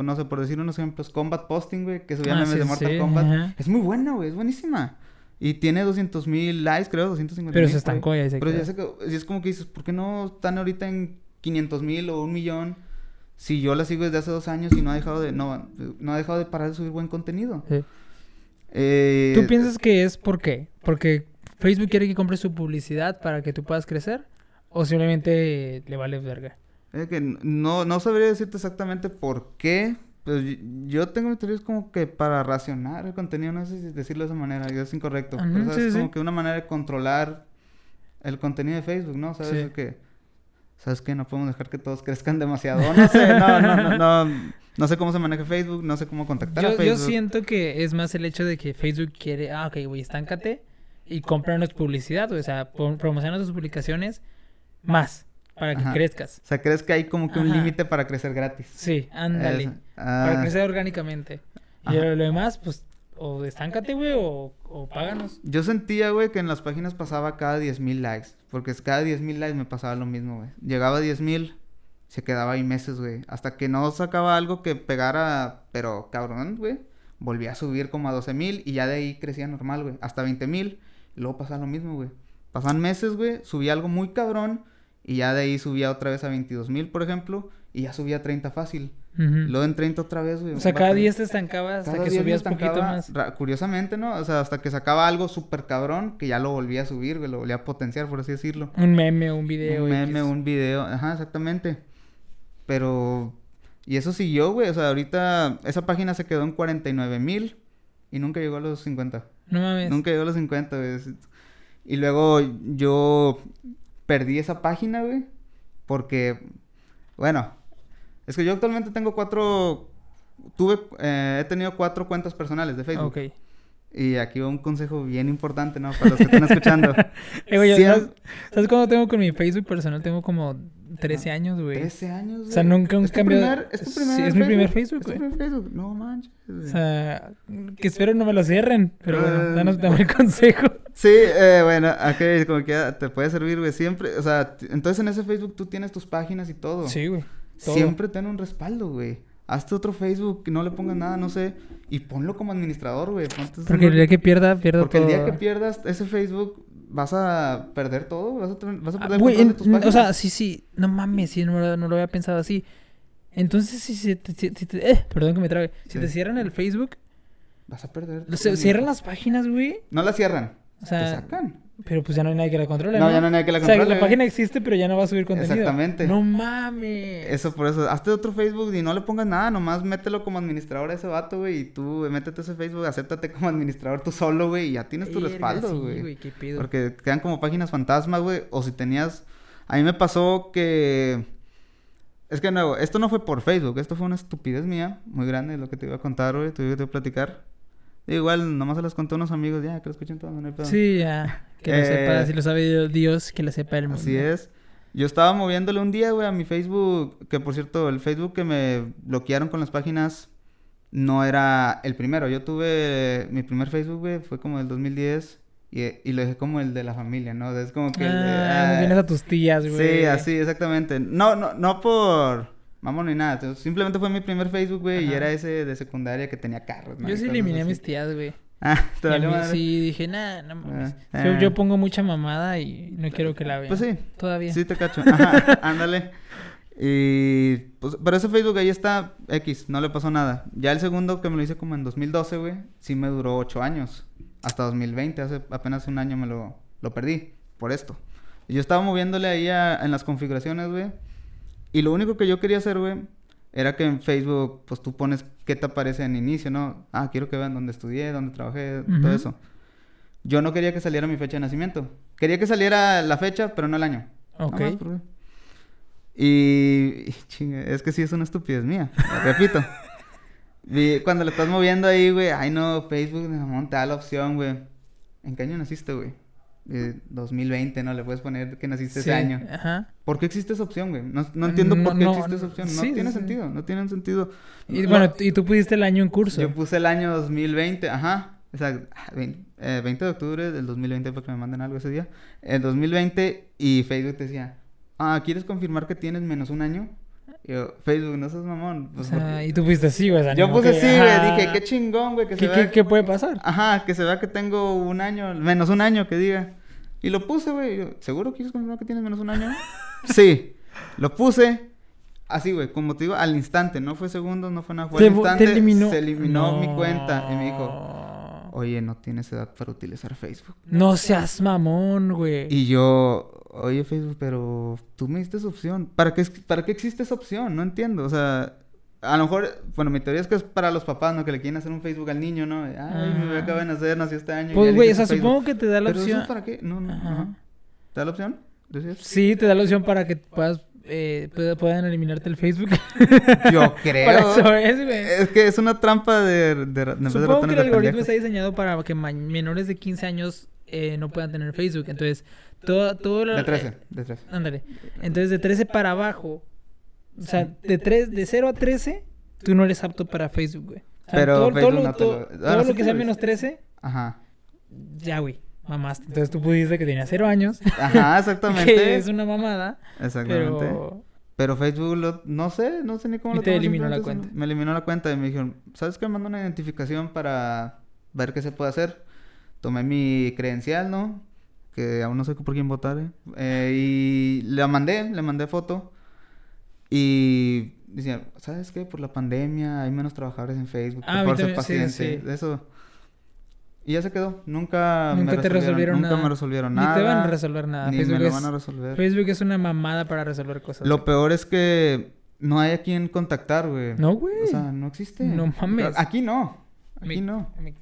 no sé, por decir unos ejemplos, Combat Posting, güey, que subía Ah, memes sí, de Mortal sí, Kombat. ajá. Es muy buena, güey, es buenísima. Y tiene 200 mil likes, creo, 250 Pero mil. se estancó y ahí se Pero ya sé que, y es como que dices, ¿por qué no están ahorita en 500 mil o un millón? Si yo la sigo desde hace dos años y no ha dejado de, no, no ha dejado de parar de subir buen contenido. Sí. Eh, ¿Tú piensas que es por qué? ¿Porque Facebook quiere que compres su publicidad para que tú puedas crecer? ¿O simplemente le vale verga? Es que no, no sabría decirte exactamente por qué. Pues yo tengo mi teoría es como que para racionar el contenido, no sé si decirlo de esa manera, es incorrecto. Pero ¿sabes? sí, es sí. como que una manera de controlar el contenido de Facebook, ¿no? ¿Sabes? Sí. Que, ¿sabes qué? No podemos dejar que todos crezcan demasiado. No sé, no, no, no, no, no sé cómo se maneja Facebook, no sé cómo contactar a Yo, yo Facebook. siento que es más el hecho de que Facebook quiere, ah, ok, güey, estáncate y cómpranos publicidad, o sea, pon- promociona tus publicaciones más para que Ajá. crezcas. O sea, ¿crees que hay como que un límite para crecer gratis? Sí, ándale. Es- Para ah. crecer orgánicamente. Y Ajá. lo, lo demás, pues, o estáncate, güey, o, o páganos. Yo sentía, güey, que en las páginas pasaba cada 10.000 likes. Porque cada 10.000 likes me pasaba lo mismo, güey. Llegaba a 10.000, se quedaba ahí meses, güey. Hasta que no sacaba algo que pegara, pero cabrón, güey. Volvía a subir como a 12.000 y ya de ahí crecía normal, güey. Hasta 20.000. Y luego pasaba lo mismo, güey. Pasaban meses, güey. Subía algo muy cabrón. Y ya de ahí subía otra vez a 22.000, por ejemplo. Y ya subía a 30 fácil. Ujú. Luego en 30 otra vez, güey. O sea, cada Bastante. 10 te estancabas hasta que subías poquito estancaba, más. ra- Curiosamente, ¿no? O sea, hasta que sacaba algo súper cabrón que ya lo volvía a subir, güey, lo volvía a potenciar, por así decirlo. Un meme, un video. un meme, un video, ajá, exactamente. Pero, y eso siguió, güey, o sea, ahorita esa página se quedó en 49 mil y nunca llegó a los 50. No mames. Nunca llegó a los 50, güey. Y luego yo perdí esa página, güey, porque, bueno, Es que yo actualmente tengo cuatro... Tuve... eh, he tenido cuatro cuentas personales de Facebook. Ok. Y aquí va un consejo bien importante, ¿no? Para los que están escuchando. Eh, güey, ¿sabes, ¿Sabes cuándo tengo con mi Facebook personal? Tengo como 13 años, güey. 13 años, O sea, güey. nunca un ¿Es tu cambio- primer- ¿Es tu Sí, primer es mi primer Facebook, ¿Es tu güey. primer Facebook? No manches. güey. O sea, que espero no me lo cierren. Pero bueno, Eh, danos dame el consejo. Sí, eh, bueno, ok, como que te puede servir, güey. Siempre, o sea, entonces en ese Facebook tú tienes tus páginas y todo. Sí, güey. todo. Siempre ten un respaldo, güey. Hazte otro Facebook, no le pongas nada, no sé. Y ponlo como administrador, güey. Porque el día que pierda, pierdo Porque el día que pierdas ese Facebook, vas a perder todo. Vas a, tener- vas a Ah, perder el güey, control de tus o páginas. sea, sí, sí. No mames, sí, no, lo- no lo había pensado así. Entonces, si, si, te- si- si te- eh, perdón que me trabe. Si Sí. te cierran el Facebook, vas a perder. se- todo, cierran las páginas, güey. No la cierran. O te sea, sacan. Pero pues ya no hay nadie que la controle, No, ¿no? ya no hay nadie que la O sea, controle, la página existe, pero ya no va a subir contenido. Exactamente. No mames. Eso por eso. Hazte otro Facebook y no le pongas nada. Nomás mételo como administrador a ese vato, güey. Y tú, métete a ese Facebook, acéptate como administrador tú solo, güey. Y ya tienes tu respaldo, sí, güey. qué pedo. Porque quedan como páginas fantasmas, güey. O si tenías... A mí me pasó que... Es que, nuevo, esto no fue por Facebook. Esto fue una estupidez mía. Muy grande lo que te iba a contar, güey. Te iba a platicar. Igual, nomás se las conté a unos amigos. Ya, que lo escuchen todo, no hay pedo. Sí, ya. Que lo Eh, sepa, si lo sabe Dios, que lo sepa el mundo. Así es. Yo estaba moviéndole un día, güey, a mi Facebook. Que, por cierto, el Facebook que me bloquearon con las páginas... No era el primero. Yo tuve... Mi primer Facebook, güey, fue como el 2010. Y, y lo dejé como el de la familia, ¿no? Es como que... el de- Ah, ah, vienes a tus tías, güey. Sí, así, exactamente. No, no, no por mamón ni nada. Simplemente fue mi primer Facebook, güey, y era ese de secundaria que tenía carros, ¿no? Yo sí eliminé a mis tías, güey. Ah, te a valió madre. sí dije, nah, no mames. Ah, Yo, ah. yo pongo mucha mamada y no quiero que la vean. Pues sí. Todavía. Sí, te cacho. Ajá, ándale. Y pues, pero ese Facebook ahí está X, no le pasó nada. Ya el segundo que me lo hice como en 2012, güey, sí me duró ocho años. Hasta 2020, hace apenas un año me lo, lo perdí por esto. Y yo estaba moviéndole ahí a- en las configuraciones, güey. Y lo único que yo quería hacer, güey, era que en Facebook, pues tú pones qué te aparece en inicio, ¿no? Ah, quiero que vean dónde estudié, dónde trabajé, todo eso. Yo no quería que saliera mi fecha de nacimiento. Quería que saliera la fecha, pero no el año. Ok. Nada más, porque- Y, y chinga, es que sí es una estupidez mía, lo repito. Y cuando le estás moviendo ahí, güey, ay no, Facebook, mamón, te da la opción, güey. ¿En qué año naciste, güey? Eh, 2020, ¿no? Le puedes poner que naciste Sí, ese año. Ajá. ¿Por qué existe esa opción, güey? No, no entiendo No, por qué no, existe esa opción. No sí, tiene sí. sentido, no tiene sentido. Y No- bueno, y tú pusiste el año en curso. yo puse el año 2020, ajá. O sea, ah, vein- eh, 20 de octubre del 2020 para que me manden algo ese día. El 2020 y Facebook te decía, ah, ¿quieres confirmar que tienes menos un año? Y yo, Facebook, no seas mamón. O Pues, sea, porque- y tú pusiste sí, güey. Yo puse que- sí, güey. Dije, qué chingón, güey, que se ¿Qué, vea. qué puede pasar? Ajá, que se vea que tengo un año, menos un año, que diga. Y lo puse, güey. ¿Seguro quieres confirmar que tienes menos un año? sí. Lo puse. Así, güey, como te digo, al instante. No fue segundos, no fue nada. Fue al bo- te instante. eliminó. Se eliminó mi No. cuenta. Y me dijo, oye, no tienes edad para utilizar Facebook. No seas mamón, güey. Y yo, oye, Facebook, pero tú me diste esa opción. ¿Para qué, ¿Para qué existe esa opción? No entiendo. O sea, a lo mejor, bueno, mi teoría es que es para los papás, ¿no? Que le quieren hacer un Facebook al niño, ¿no? Ay, Ajá. acaba de nacer, nació este año. Pues, güey, o sea, supongo que te da la ¿Pero opción. eso para qué? No, no, Ajá. ¿Te da la opción? ¿Decías? Sí, te da la opción para que puedas, eh, pueda- puedan eliminarte el Facebook. Yo creo. Eso es, güey. Es que es una trampa de... de, de, de Supongo que ratones el de algoritmo está diseñado para que menores de 15 años eh, no puedan tener Facebook. Entonces, todo, todo la- De 13, de 13. Ándale. Entonces, de 13 para abajo, o sea, de, 3, de 0 a 13, tú no eres apto para Facebook, güey. O sea, Pero todo, Facebook lo, no te todo- lo- todo Ahora lo sí que sea menos dice. 13, Ajá. ya, güey, mamaste. Entonces tú pudiste que tenía 0 años, Ajá, exactamente. que es una mamada, Exactamente. pero... Pero Facebook, lo- no sé, no sé ni cómo Y lo te eliminó la cuenta. Me eliminó la cuenta y me dijeron, ¿sabes qué? Manda una identificación para ver qué se puede hacer. Tomé mi credencial, ¿no? Que aún no sé por quién votar, ¿eh? Eh, y la mandé, le mandé foto. Y decían, ¿sabes qué? Por la pandemia hay menos trabajadores en Facebook. Ah, por sí, paciente. sí. Eso. Y ya se quedó. Nunca, Nunca me te resolvieron nunca nada. me resolvieron Ni nada. te van a resolver nada. Ni Facebook, me lo es, van a resolver. Facebook es una mamada para resolver cosas. Lo güey. peor es que no hay a quien contactar, güey. No, güey. O sea, no existe. No mames. Aquí no. Aquí Me- no. Me,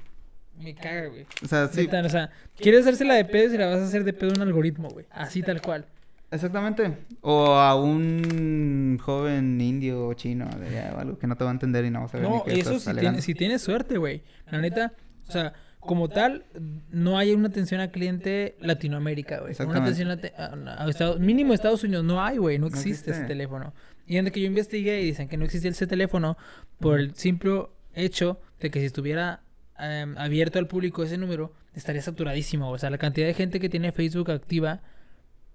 me caga, güey. O sea, sí. O sea, quieres hacerse la de pedo y la vas a hacer de pedo un algoritmo, güey. Así tal cual. Exactamente. O a un joven indio o chino de o algo que no te va a entender y no vas a ver No, ni eso si, tienes, si tienes suerte, güey. La neta, o sea, como tal, no hay una atención al cliente Latinoamérica, güey. Una atención a, a Estados, mínimo Estados Unidos no hay, güey. No No existe ese teléfono. Y en que yo investigué y dicen que no existe ese teléfono por el simple hecho de que si estuviera em, abierto al público ese número, estaría saturadísimo. O sea, la cantidad de gente que tiene Facebook activa.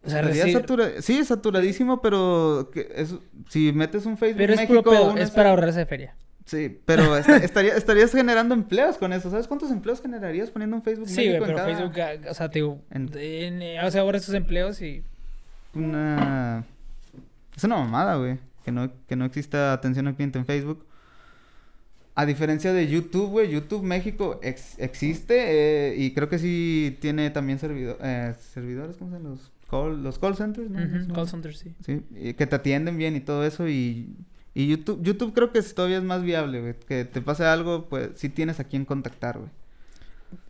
O sea, decir- satura- Sí, es saturadísimo, pero que es- si metes un Facebook pero es, México... puro pedo, un es para ahorrarse feria. Sí, pero esta- estaría, estarías generando empleos con eso. ¿Sabes cuántos empleos generarías poniendo un Facebook Sí, México en pero cada- Facebook, ah, o sea, te digo, en- en- eh, o sea, ahora esos empleos y Una... Es una mamada, güey. Que no, que no exista atención al cliente en Facebook. A diferencia de YouTube, güey, YouTube México ex- existe eh, y creo que sí tiene también servido- eh, servidores, ¿cómo se? Los call, los call centers, ¿no? ¿No? call center, sí. Sí, y que te atienden bien y todo eso y, y YouTube, YouTube creo que todavía es más viable, güey. Que te pase algo, pues sí tienes a quién contactar, güey.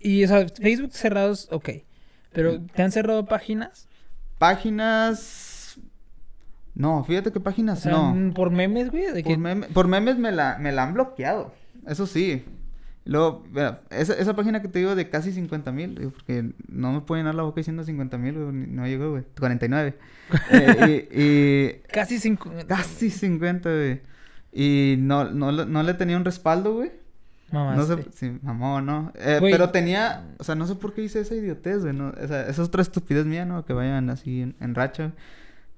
Y, o sea, Facebook cerrados, ok. Pero, ¿te han cerrado páginas? Páginas... No, fíjate que O páginas sea, no. por memes, güey. De que... Por, meme- por memes me la, me la han bloqueado. Eso sí. Luego, esa, esa página que te digo de casi 50 mil, porque no me pueden llenar la boca diciendo 50 mil, no llegó, güey. 49. Eh, y, y Casi cinco... casi 50, güey. Y no, no, le- no le tenía un respaldo, güey. No sé, sí, mamón, ¿no? Eh, Güey. pero tenía, o sea, no sé por qué hice esa idiotez, güey, ¿no? O sea, esa es otra estupidez mía, ¿no? Que vayan así en, en racha.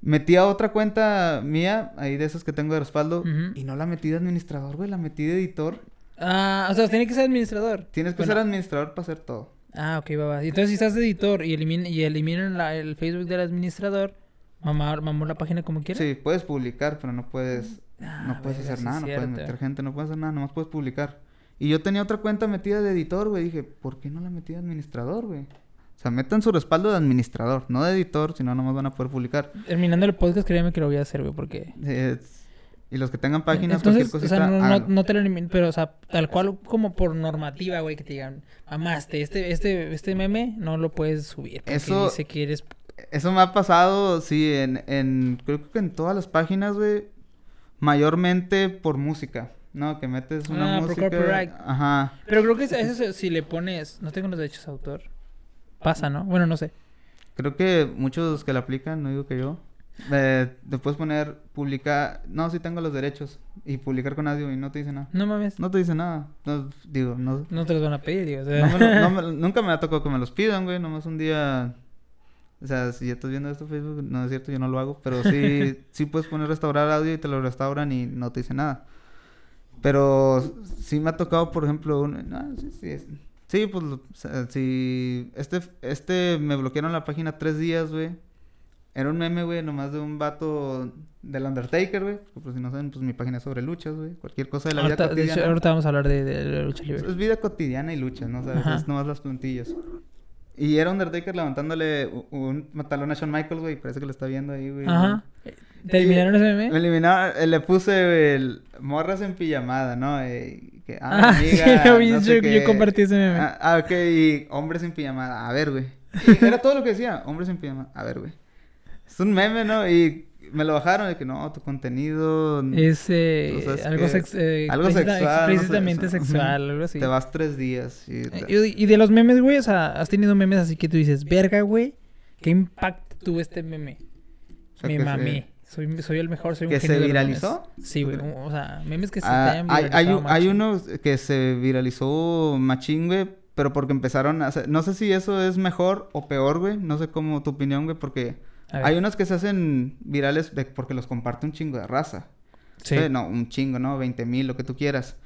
Metí a otra cuenta mía, ahí de esas que tengo de respaldo, y no la metí de administrador, güey, la metí de editor. Ah, o sea, tiene que ser administrador. Tienes que Bueno. ser administrador para hacer todo. Ah, ok, va, va. Y Entonces, si estás de editor y, elimina, y eliminan la- el Facebook del administrador, mamá, mamó la página como quieras. Sí, puedes publicar, pero no puedes, Ah, no puedes hacer nada, no puedes meter gente, no puedes hacer nada, nomás puedes publicar. Y yo tenía otra cuenta metida de editor, güey, dije, ¿por qué no la metí de administrador, güey? O sea, metan su respaldo de administrador, no de editor, si no, nomás van a poder publicar. Terminando el podcast, créeme que lo voy a hacer, güey, porque... Es- Y los que tengan páginas, Entonces, cualquier o cosita, sea, no, no, no te lo eliminan, pero, o sea, tal cual como por normativa, güey, que te digan, mamaste, este, este, este meme no lo puedes subir. Porque Eso- dice que eres... Eso me ha pasado, sí, en, en... Creo que en todas las páginas, güey. Mayormente por música, ¿no? Que metes una Ah, por música... copyright. Ajá. Pero creo que eso si le pones, no tengo los derechos de autor, pasa, ¿no? Bueno, no sé. Creo que muchos que la aplican, no digo que yo... Eh, te puedes poner, publicar... No, sí tengo los derechos. Y publicar con audio y no te dice nada. No mames, no, No te dice nada. No, digo, no... te los van a pedir, digo. o sea. no me lo- no me- nunca me ha tocado que me los pidan, güey. Nomás un día... O sea, si ya estás viendo esto en Facebook, no es cierto, yo no lo hago. Pero sí, sí puedes poner restaurar audio y te lo restauran y no te dice nada. Pero sí me ha tocado, por ejemplo, un... no, sí, sí, es- sí, pues, lo- o sea, si... Este, este me bloquearon la página tres días, güey. Era un meme, güey, nomás de un vato del Undertaker, güey. Porque, Pues si no saben, pues mi página es sobre luchas, güey. Cualquier cosa de la vida ahorita, cotidiana. hecho, ahorita vamos a hablar de, de la lucha libre. Es vida cotidiana y lucha, ¿no? O sea, es nomás las plantillas. Y era Undertaker levantándole un talón a Shawn Michaels, güey. Parece que lo está viendo ahí, güey. Ajá. ¿Te eliminaron ese Me meme? eliminaron, eh, le puse el morras en pijamada, ¿no? Eh, que, ah, Ah, amiga, sí, sé yo- compartí ese meme. Ah, ah, ok, y hombres en pijamada. A ver, güey. Era todo lo que decía, hombres en pijamada. A ver, güey. Es un meme, ¿no? Y me lo bajaron de que no, tu contenido Es eh, es algo, sex, eh, algo sexual, no sé, explícitamente sexual, algo así. te vas tres días. Y, Eh, Y, y de los memes, güey, o sea, has tenido memes así que tú dices, verga, güey, ¿qué impacto tuvo este meme? O sea, Me mamé. Soy, soy el mejor, soy un ¿Que genio se de viralizó? memes. Sí, güey. O sea, memes que se Ah, te hayan hay, hay, hay uno que se viralizó machín, güey, pero porque empezaron a hacer... No sé si eso es mejor o peor, güey. No sé cómo tu opinión, güey, porque. Hay unos que se hacen virales de- porque los comparte un chingo de raza. Sí. No, un chingo, ¿no? 20 mil, lo que tú quieras.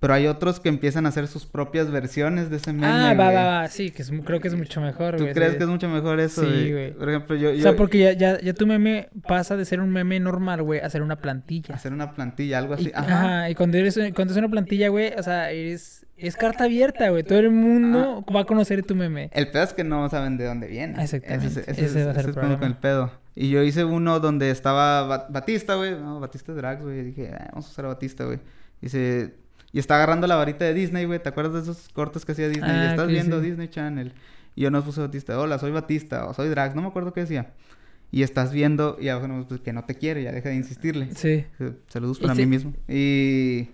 Pero hay otros que empiezan a hacer sus propias versiones de ese meme, ah, va, va, va. Sí, que es, creo que es mucho mejor, ¿Tú güey. crees sí. que es mucho mejor eso? Sí, güey. Por ejemplo, yo... O yo sea, porque ya, ya, ya tu meme pasa de ser un meme normal, güey, a ser una plantilla. Hacer una plantilla, algo así. Y, Ajá. ajá, y cuando eres cuando es una plantilla, güey, o sea, eres es carta abierta, güey. Todo el mundo va a conocer tu meme. El pedo es que no saben de dónde viene. Exactamente. Ese, ese- Ese va a ser ese el es problema. con el pedo. Y yo hice uno donde estaba Ba- Batista, güey. No, Batista Drags, güey. Y dije, "Ah, vamos a usar a Batista, güey. Y se... Y está agarrando la varita de Disney, güey. ¿Te acuerdas de esos cortes que hacía Disney? Ah, Estás que viendo sí. Disney Channel. Y yo no puse Batista. Hola, soy Batista. O soy Drags. No me acuerdo qué decía. y estás viendo y abajo no, pues, que no te quiere, ya deja de insistirle. Sí. Saludos Y para sí. mí mismo. Y...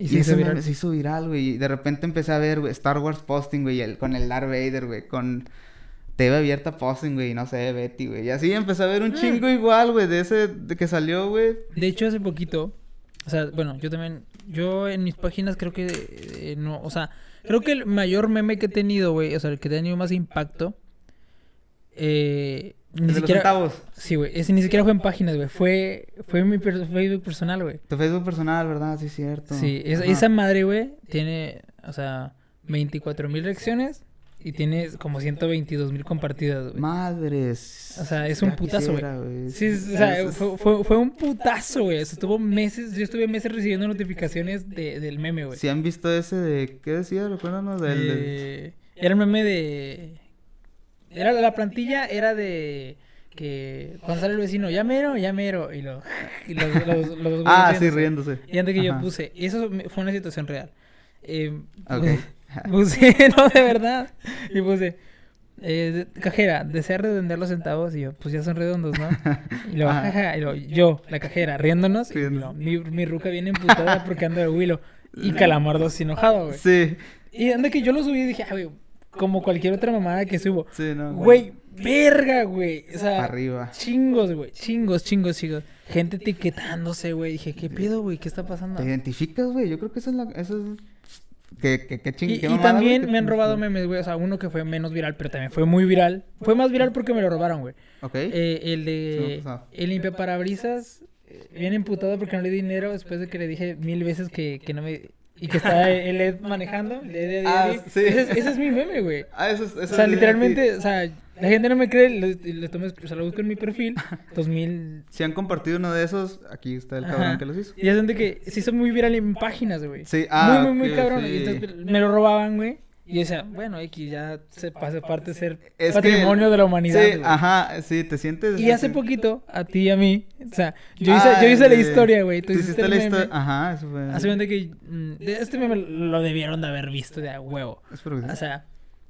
Y, Y, se hizo ese viral. meme se hizo viral, güey. Y de repente empecé a ver, güey, Star Wars posting, güey, el- con el Darth Vader, güey, con TV abierta posting, güey, y no sé, Betty, güey. Y así empecé a ver Ah. un chingo igual, güey, de ese, de que salió, güey. De hecho, hace poquito, o sea, bueno, yo también, yo en mis páginas creo que eh, no, o sea, creo que el mayor meme que he tenido, güey, o sea, el que ha tenido más impacto, eh, ni los siquiera, centavos. sí, güey, ese ni siquiera fue en páginas, güey, fue, fue mi per- Facebook personal, güey. Tu Facebook personal, ¿verdad? Sí, cierto. Sí, es- esa madre, güey, tiene, o sea, 24 mil reacciones y tiene como 122 mil compartidas, güey. Madres. O sea, es un putazo, güey. Sí, o sea, Es- fue, fue, fue un putazo, güey. O sea, estuvo meses, yo estuve meses recibiendo notificaciones de, del meme, güey. Si han visto ese de... ¿Qué decía? Recuérdanos del... Era el meme de... Era la plantilla, era de... Que cuando sale el vecino, ya mero, ya mero. Y, lo, y los, los, Ah, sí, riéndose. Y antes que yo puse, eso fue una situación real. Eh, Ok. Puse, no, de verdad. Y puse, eh, cajera, ¿desea redondear los centavos? Y yo, pues ya son redondos, ¿no? Y Ajá. jaja, y luego, yo, la cajera, riéndonos. Y mi, mi ruca viene emputada porque ando de Willow. Y Calamardo así enojado, güey. Sí. Y anda que yo lo subí y dije, ah, güey, como cualquier otra mamada que subo. Sí, no. Güey, verga, güey. O sea, Arriba. chingos, güey. Chingos, chingos, chingos. Gente etiquetándose, güey. Dije, ¿qué pedo, güey? ¿Qué está pasando? ¿Te identificas, güey? Yo creo que esa es la... Eso es... Que, que, que ching... Y, también me han robado memes, güey. O sea, uno que fue menos viral, pero también fue muy viral. Fue más viral porque me lo robaron, güey. Ok. Eh, el de... El limpiaparabrisas, eh, bien emputado porque no le di dinero después de que le dije mil veces que, que no me... Y que está el Ed manejando. el Ed, Ed, Ed, Ah, Ed. sí. Ese, es, ese es mi meme, güey. Ah, eso es... Eso O sea, es literalmente, o sea, la gente no me cree, le, le tomo, o sea, lo busco en mi perfil, 2000... Si han compartido uno de esos, aquí está el Ajá. cabrón que los hizo. Y es donde que se hizo muy viral en páginas, güey. Sí, ah, Muy, muy, muy cabrón. sí. Y entonces me lo robaban, güey. Y decía, bueno, X ya se pasa parte de ser Es que- patrimonio de la humanidad. Sí, ajá, sí, te sientes... Y hace poquito, a ti y a mí, o sea, yo hice, yo hice la historia, güey. Tú hiciste la historia... Ajá, eso fue... Hace cuenta que mm, este meme lo debieron de haber visto de a huevo. Sí. O sea,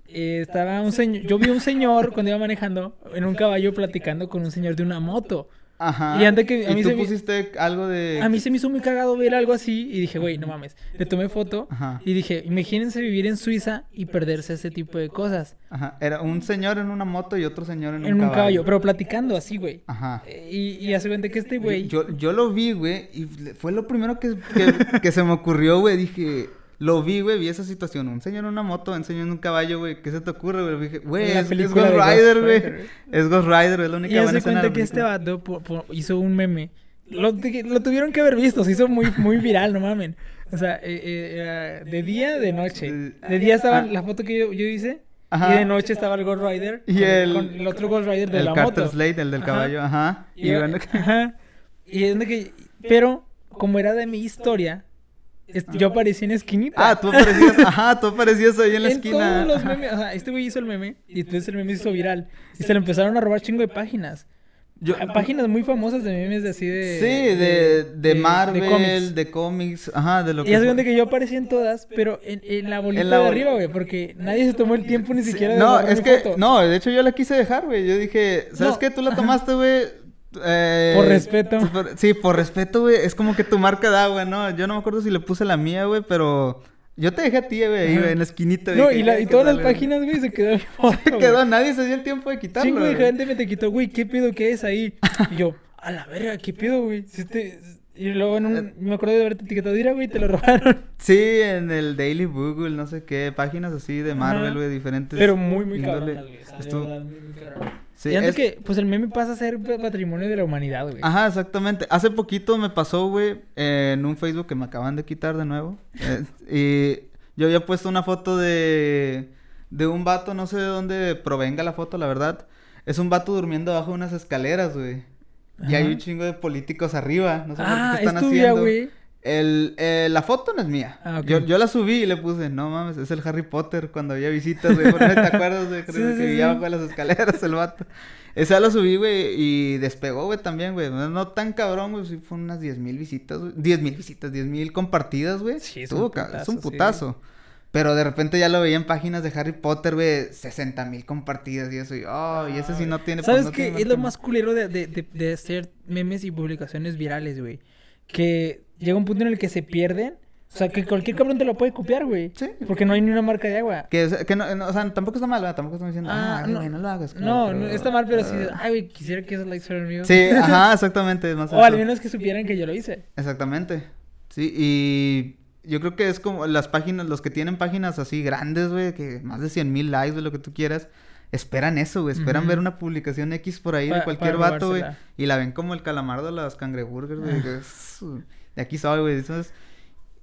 eh, estaba un señor, yo vi un señor cuando iba manejando en un caballo platicando con un señor de una moto. Ajá. y antes que a ¿Y mí tú se me- pusiste algo de... A mí se me hizo muy cagado ver algo así y dije, güey, no mames. Le tomé foto Ajá. y dije, imagínense vivir en Suiza y perderse ese tipo de cosas. Ajá, era un señor en una moto y otro señor en, En un caballo, pero platicando así, güey. Ajá. Eh, Y, y hace cuenta que este güey... Yo, yo lo vi, güey, y fue lo primero que, que, que se me ocurrió, güey. Dije, lo vi, güey, vi esa situación. Un señor en una moto, un señor en un caballo, güey. ¿Qué se te ocurre, güey? Dije, güey, es, es Ghost de Rider, güey. Es Ghost Rider, es la única Y buena de cuenta que este vato po- po- hizo un meme. Lo, lo tuvieron que haber visto, se hizo muy, muy viral, no mamen. O sea, eh, eh, era de día, de noche. De día estaba Ah. la foto que yo, yo hice. Ajá. Y de noche estaba el Ghost Rider. Y con- el- con el otro Ghost Rider de el la Carter moto. Slade, el del Ajá. caballo, ajá. Y, Y, bueno, ajá. Y es donde que. Pero, como era de mi historia, yo aparecí en esquinita. Ah, tú aparecías, ajá, tú aparecías ahí en la esquina. todos los memes. O sea, este güey hizo el meme y entonces el meme se hizo viral. Y se lo empezaron a robar chingo de páginas. Yo- páginas muy famosas de memes de así de. Sí, de, de, Marvel, cómics. de cómics, ajá, de lo Y que... hace fue. cuenta que yo aparecí en todas, pero en, en la bolita En la de arriba, güey, porque nadie se tomó el tiempo ni Sí, siquiera de No, es mi que, foto. no, de hecho yo la quise dejar, güey. Yo dije, ¿sabes No, qué? Tú la tomaste, güey. Eh, Por respeto. por- sí, por respeto, güey. Es como que tu marca da, güey, ¿no? Yo no me acuerdo si le puse la mía, güey, pero yo te dejé a ti, güey, en la esquinita. No, y, la- "Ay, y que todas las sale". páginas, güey, se quedó foto, Se quedó, nadie se dio el tiempo de quitarlo. Chingo de güey. gente me te quitó, güey, ¿qué pedo qué es ahí? Y yo, a la verga, ¿qué pedo, güey? Si Y luego en Eh. un... me acuerdo de haberte etiquetado, mira, güey, te lo robaron. Sí, en el Daily Google, no sé qué, páginas así de Marvel, güey, diferentes. Pero muy, muy de Estuvo- muy, muy. Sí, y antes es- que, pues el meme pasa a ser pa- patrimonio de la humanidad, güey. Ajá, exactamente. Hace poquito me pasó, güey, en un Facebook que me acaban de quitar de nuevo. eh, y yo había puesto una foto de, de un vato, no sé de dónde provenga la foto, la verdad. Es un vato durmiendo abajo de unas escaleras, güey. Y hay un chingo de políticos arriba. No sé por ah, qué están es tuya, haciendo. güey. El, eh, la foto no es mía. Ah, ok. yo, yo la subí y le puse, no mames, es el Harry Potter cuando había visitas, güey. ¿Por ¿Te acuerdas, güey? Sí, sí, que sí. vivía abajo de las escaleras el vato. Esa la subí, güey, y despegó, güey, también, güey. No, no tan cabrón, güey, sí fueron unas 10 mil visitas, güey. 10 mil visitas, 10 mil compartidas, güey. Sí, es Estuvo un ca- es putazo, un sí. putazo. Pero de repente ya lo veía en páginas de Harry Potter, güey, 60 mil compartidas y eso. Y, oh, y ese sí no tiene... ¿Sabes no qué? Es lo más culero de, de, de, de hacer memes y publicaciones virales, güey. Que llega un punto en el que se pierden. O sea, que cualquier cabrón te lo puede copiar, güey. Sí. Porque no hay ni una marca de agua. Que, que no, no, o sea, tampoco está mal, ¿verdad? Tampoco estamos diciendo, ah, Ah, güey, no. no, lo hagas. claro, No, pero- no está mal, pero sí. Ay, güey, quisiera que esos likes fueran míos. Sí, ajá, exactamente. Más O al menos que supieran que yo lo hice. Exactamente. Sí, y yo creo que es como las páginas, los que tienen páginas así grandes, güey, que más de 100 mil likes, de lo que tú quieras, esperan eso, güey, esperan ver una publicación X por ahí Pa- de cualquier vato, güey, y la ven como el calamardo de las cangreburgers, güey, es- de aquí soy, güey, entonces,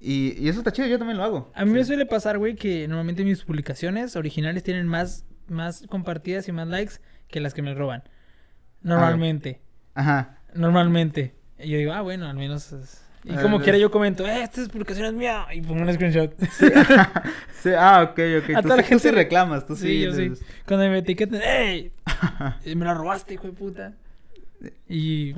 y, y eso está chido, yo también lo hago. A mí me suele pasar, güey, que normalmente mis publicaciones originales tienen más, más compartidas y más likes que las que me roban. Normalmente. Ajá. Normalmente. Y yo digo, ah, bueno, al menos. es- Y Ah, como quiera yo comento, eh, esta es publicación es mía. Y pongo un screenshot. Sí, ah, ok, ok, A tú, toda la sí- tú gente sí le- reclamas, tú sí. Sí, yo sí. Cuando me etiquetan, ¡ey! Eh, Me la robaste, hijo de puta. Y.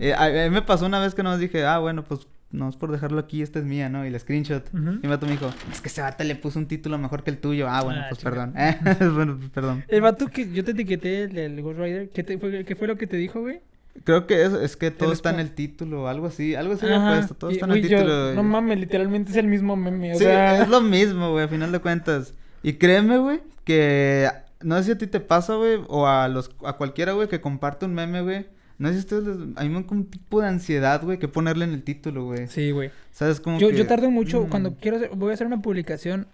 Eh, a, a mí me pasó una vez que nos dije, ah, bueno, pues no es por dejarlo aquí, esta es mía, ¿no? Y la screenshot. Y mi vato me dijo, es que ese vato le puso un título mejor que el tuyo. Ah, bueno, Ah, pues perdón. bueno, pues perdón. El vato que yo te etiqueté, el, el Ghost Rider, ¿qué, te fue, ¿qué fue lo que te dijo, güey? Creo que es, es que todo está en el título, algo así, algo así había Ajá. puesto, todo está en el yo- título. no mames, literalmente es el mismo meme. O sí, sea, es lo mismo, güey, a final de cuentas. Y créeme, güey, que no sé si a ti te pasa, güey, o a los a cualquiera, güey, que comparte un meme, güey. No sé si a ustedes les... A mí me da un tipo de ansiedad, güey, que ponerle en el título, güey. Sí, güey. ¿Sabes? Como Yo, que... yo tardo mucho mm, cuando quiero hacer, voy a hacer una publicación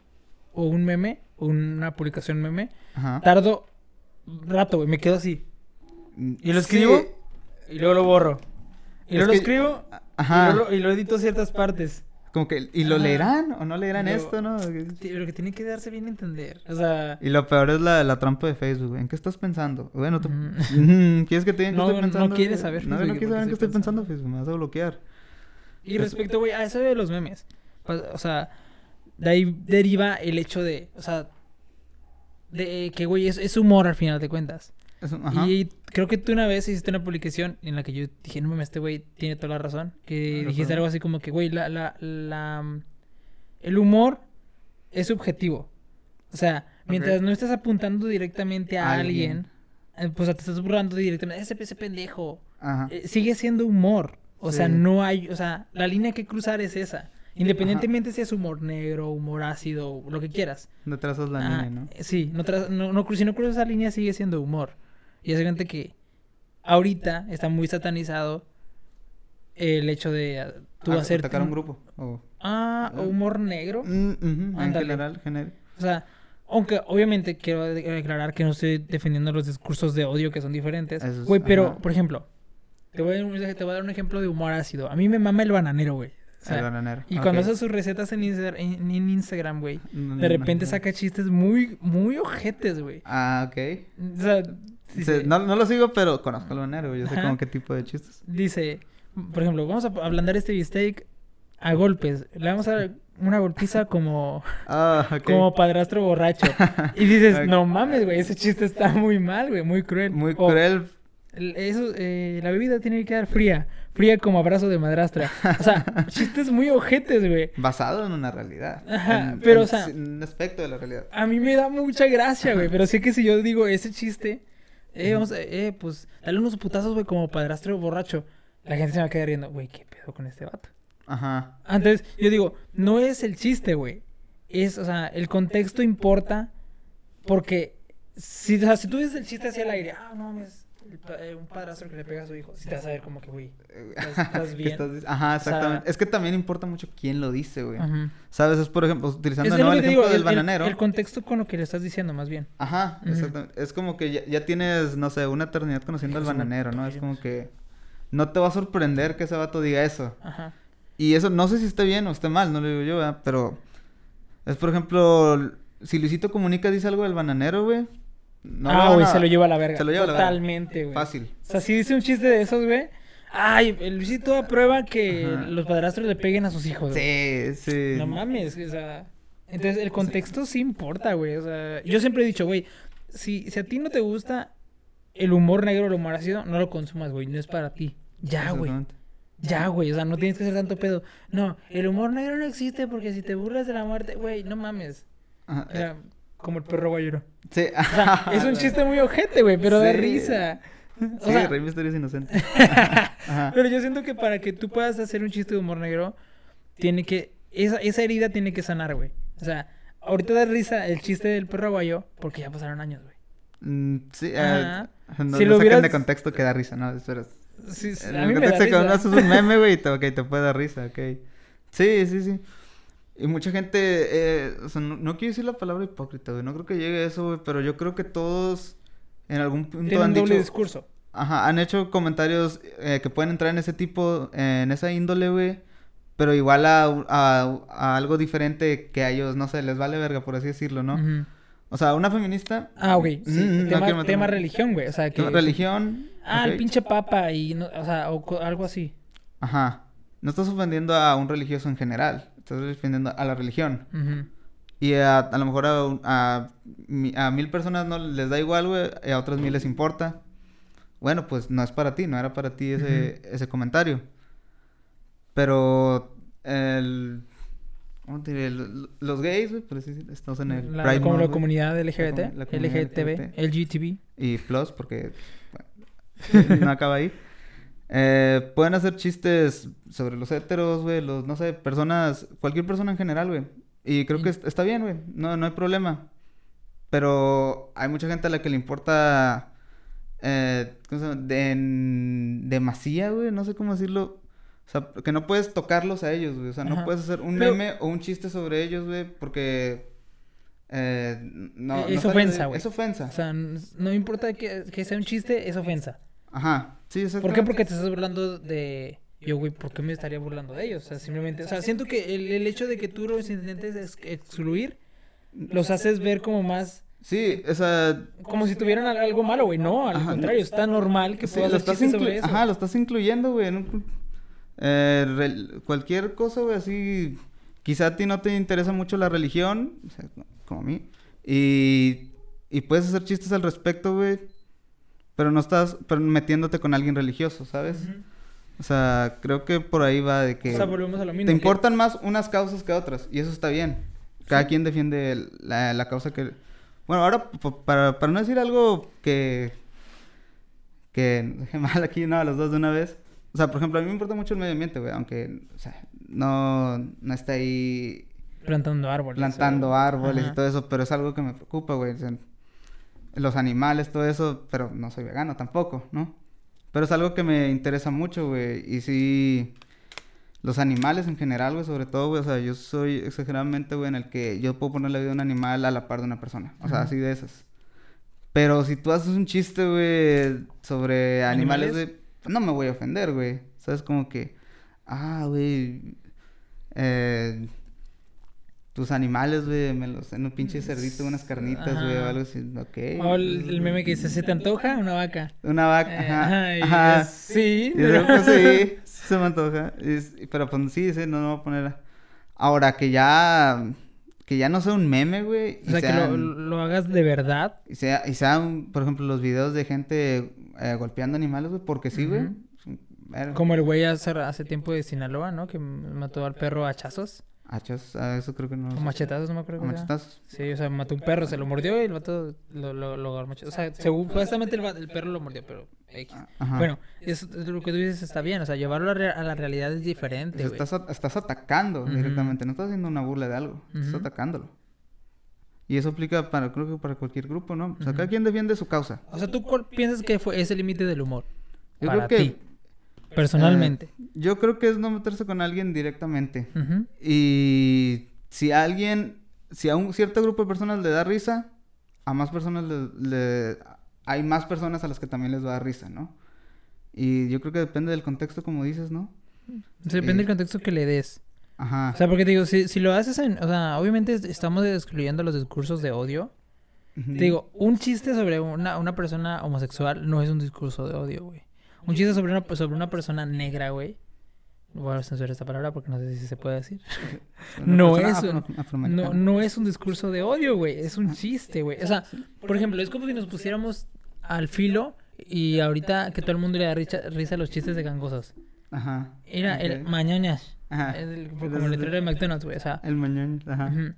o un meme, una publicación meme, Ajá. tardo rato, güey, me quedo así. Y lo Sí, escribo y luego lo borro. Y Es luego lo que- escribo Ajá. y luego lo, y lo edito ciertas partes. Como que... ¿Y lo Ajá. leerán o no leerán Lo- esto, no? Pero que tiene que darse bien a entender. O sea, Y lo peor es la, la trampa de Facebook. ¿En qué estás pensando? Bueno, tú... ¿Quieres que te qué No, estoy no pensando? quieres güey? saber, No, Facebook, no quieres saber en qué estoy pensando, Facebook. Me vas a bloquear. y respecto, güey, a eso de los memes. pa- O sea, de ahí deriva el hecho de, o sea, de que, güey, es, es humor al final de cuentas. Eso, ajá. Y creo que tú una vez hiciste una publicación en la que yo dije, no mames, este güey tiene toda la razón. Que Ajá. dijiste algo así como que, güey, la, la, la, mm, el humor es subjetivo. O sea, mientras no estés apuntando directamente a Alguien. alguien, eh, pues te estás burlando directamente, ese, ese pendejo. Ajá. Eh, sigue siendo humor. O sea, no hay, o sea, la línea que cruzar es esa. Independientemente si es humor negro, humor ácido, lo que quieras. No trazas la Ah, línea, ¿no? Sí, no, no, no si no cruzas esa línea sigue siendo humor. Y es evidente que ahorita está muy satanizado el hecho de ah, tú Ah, hacer... Atacar a un grupo. o- Ah, humor negro. Mm, En Ándale. general, general. O sea, aunque obviamente quiero de- declarar que no estoy defendiendo los discursos de odio que son diferentes. Es- Güey, pero, ajá. por ejemplo, te voy, a, dar un- te voy a dar un ejemplo de humor ácido. A mí me mama el bananero, güey. O sea, el bananero. y cuando hace sus recetas en, Insta- en- en Instagram, güey, No, de repente saca chistes muy, muy ojetes, güey. Ah, ok. O sea, No, no lo sigo, pero conozco al bananero, güey. Yo sé como qué tipo de chistes. dice, por ejemplo, vamos a ablandar este bistec a golpes. Le vamos a dar una golpiza como, Ah, como padrastro borracho. Y dices, no mames, güey, ese chiste está muy mal, güey, muy cruel. Muy O, cruel. el- Eso, eh, la bebida tiene que quedar fría, fría como abrazo de madrastra. O sea, chistes muy ojetes, güey. Basado en una realidad. Ajá, En- pero, en- o sea- en un aspecto de la realidad. A mí me da mucha gracia, güey. Pero sé que si yo digo ese chiste, eh, vamos a, eh, pues, dale unos putazos, güey, como padrastro borracho. La gente se va a quedar riendo, güey, ¿qué pedo con este vato? Ajá. Entonces, yo digo, no es el chiste, güey. Es, o sea, el contexto importa porque si, o sea, si tú dices el chiste hacia el aire, ah, no mames, eh, un padrastro que le pega a su hijo, si te vas a ver como que, güey, ¿Estás- estás ¿Qué bien? estás- Ajá, O sea- exactamente. es que también importa mucho quién lo dice, güey. ajá. ¿Sabes? Es, por ejemplo, utilizando Es de lo nuevo que el ejemplo digo, del el- el- bananero. El, contexto con lo que le estás diciendo, más bien. Ajá, exactamente. Es como que ya, ya tienes, no sé, una eternidad conociendo al bananero, ¿no? Es como que no te va a sorprender que ese vato diga eso. Ajá. Y eso, no sé si esté bien o esté mal, no lo digo yo, ¿verdad? Pero es, por ejemplo, si Luisito Comunica dice algo del bananero, güey. No ah, güey, se lo lleva a la verga. se lo lleva a la verga. Totalmente, güey. Fácil. O sea, si dice un chiste de esos, güey. Ay, Luisito aprueba que Ajá. los padrastros le peguen a sus hijos. güey. Sí, sí. No mames, o sea. Entonces, el contexto sí importa, güey. O sea, yo siempre he dicho, güey, si, si a ti no te gusta el humor negro o el humor ácido, no lo consumas, güey. No es para ti. Ya, güey. Ya, güey. O sea, no tienes que hacer tanto pedo. No, el humor negro no existe porque si te burlas de la muerte, güey, no mames. Ajá, eh, Era como el perro guayero. Sí. O sea, es un chiste muy ojete, güey, pero da Sí. risa. O Sí, sea, Rey Misterio es inocente. Ajá. pero yo siento que para que tú puedas hacer un chiste de humor negro, tiene que. Esa, esa herida tiene que sanar, güey. O sea, ahorita da risa el chiste del perro guayo porque ya pasaron años, güey. Mm, sí, eh, no, Si no lo sacan hubieras- de contexto que da risa, ¿no? Espera. Sí, sí, En a el mí me da contexto que risa. haces un meme, güey, te, te puede dar risa, ok. Sí, sí, sí. Y mucha gente, eh, o sea, no, no quiero decir la palabra hipócrita, güey, no creo que llegue a eso, güey, pero yo creo que todos en algún punto han un doble dicho, discurso. ajá, han hecho comentarios eh, que pueden entrar en ese tipo, en esa índole, güey, pero igual a, a, a algo diferente que a ellos, no sé, les vale verga, por así decirlo, ¿no? O sea, una feminista... Ah. Sí, Mm, tema, religión, güey. O sea, que. religión... Ah, el pinche papa y. no- o sea, o algo así. Ajá. No estás ofendiendo a un religioso en general. Estás ofendiendo a la religión. Ujú. Y a, a lo mejor a, a, a mil personas no les da igual, güey. Y a otras mil les importa. Bueno, pues no es para ti. No era para ti ese, ese comentario. Pero... El... ¿Cómo te diré? Los gays, güey, por así decirlo, estamos en el La, Pride como la comunidad La LGBT, comu- la comunidad LGTB, LGTB. y plus porque bueno, no acaba ahí. Eh, pueden hacer chistes sobre los héteros, güey, los, no sé, personas, cualquier persona en general, güey. Y creo que es- está bien, güey, no, no hay problema. Pero hay mucha gente a la que le importa, eh, ¿cómo se llama? De, en demasía, güey, no sé cómo decirlo. O sea, que no puedes tocarlos a ellos, güey. O sea, no Ajá. puedes hacer un Pero- meme o un chiste sobre ellos, güey, porque... eh, no, Es no ofensa, güey. Es ofensa. O sea, no importa que, que sea un chiste, es ofensa. Ajá, sí, ¿Por qué? Porque te estás burlando de... Yo, güey, ¿por qué me estaría burlando de ellos? O sea, simplemente... O sea, siento que el, el hecho de que tú los intentes ex- excluir, los haces ver como más... Sí, esa... Como si tuvieran al- algo malo, güey. No, al Ajá. contrario, es tan normal que sí, puedas lo estás sobre eso. Ajá, lo estás incluyendo, güey. un- eh, cualquier cosa, güey, así... Quizá a ti no te interesa mucho la religión, o sea, como a mí. Y... Y puedes hacer chistes al respecto, güey. Pero no estás pero metiéndote con alguien religioso, ¿sabes? Ujú. O sea, creo que por ahí va de que... O sea, volvemos a lo mismo. Te que- importan más unas causas que otras, y eso está bien. Cada quien defiende la, la causa que... Bueno, ahora, para, para no decir algo que... Que deje mal aquí, no, a los dos de una vez. O sea, por ejemplo, a mí me importa mucho el medio ambiente, güey, aunque, o sea, no, no está ahí Plantando árboles. plantando o- árboles Ajá. y todo eso, pero es algo que me preocupa, güey. o sea, los animales, todo eso, pero no soy vegano tampoco, ¿no? Pero es algo que me interesa mucho, güey. Y sí, los animales en general, güey, sobre todo, güey. O sea, yo soy exageradamente, güey, en el que yo puedo poner la vida de un animal a la par de una persona. O sea, así de esas. Pero si tú haces un chiste, güey, sobre animales, ¿Animales? güey, no me voy a ofender, güey. ¿Sabes? Como que, ah, güey, eh, tus animales, güey, me los en un pinche cerdito, unas carnitas, güey, o algo así, ok. O el, el meme que dice, ¿se te antoja una vaca? Una vaca, Eh, ajá, ajá. sí. Y pues, sí, sí se me antoja. Es- pero pues sí, sí, no, no voy a poner. Ahora que ya, que ya no sea un meme, güey. O sea, que lo, lo hagas de verdad. Y sea, y sea un- por ejemplo, los videos de gente eh, golpeando animales, güey, porque sí, güey. Como el güey hace, hace tiempo de Sinaloa, ¿no? Que mató al perro a hachazos. Hachas, ah, eso creo que no. O machetazos, no me acuerdo. Llama. machetazos. Sí, o sea, mató un perro, se lo mordió y el vato lo, lo, lo O sea, según, supuestamente el, el perro lo mordió, pero... X. Ah, Ajá. Bueno, eso, es lo que tú dices está bien, o sea, llevarlo a, la realidad es O diferente, sea, güey. estás, estás atacando directamente, no estás haciendo una burla de algo, estás atacándolo. Y eso aplica para, creo que para cualquier grupo, ¿no? O sea, cada quien defiende su causa. O sea, ¿tú cuál piensas que fue ese límite del humor? Yo para creo que... ti, personalmente. eh, yo creo que es no meterse con alguien directamente. Y si a alguien, si a un cierto grupo de personas le da risa, a más personas le, le- hay más personas a las que también les va a dar risa, ¿no? Y yo creo que depende del contexto, como dices, ¿no? Depende del contexto que le des. Ajá. O sea, porque te digo, si, si lo haces en... O sea, obviamente es- estamos excluyendo los discursos de odio. Te digo, un chiste sobre una, una persona homosexual no es un discurso de odio, güey. Un chiste sobre una, sobre una persona negra, güey. Voy a censurar esta palabra porque no sé si se puede decir. No es un-. No, no es un discurso de odio, güey. Es un chiste, güey. O sea, por ejemplo, es como si nos pusiéramos al filo y ahorita que todo el mundo le da risa, risa a los chistes de gangosos. Ajá. Era el mañoñas. Ajá. El- como el letrero de McDonald's, güey. O sea, El mañana. Ajá. ujú.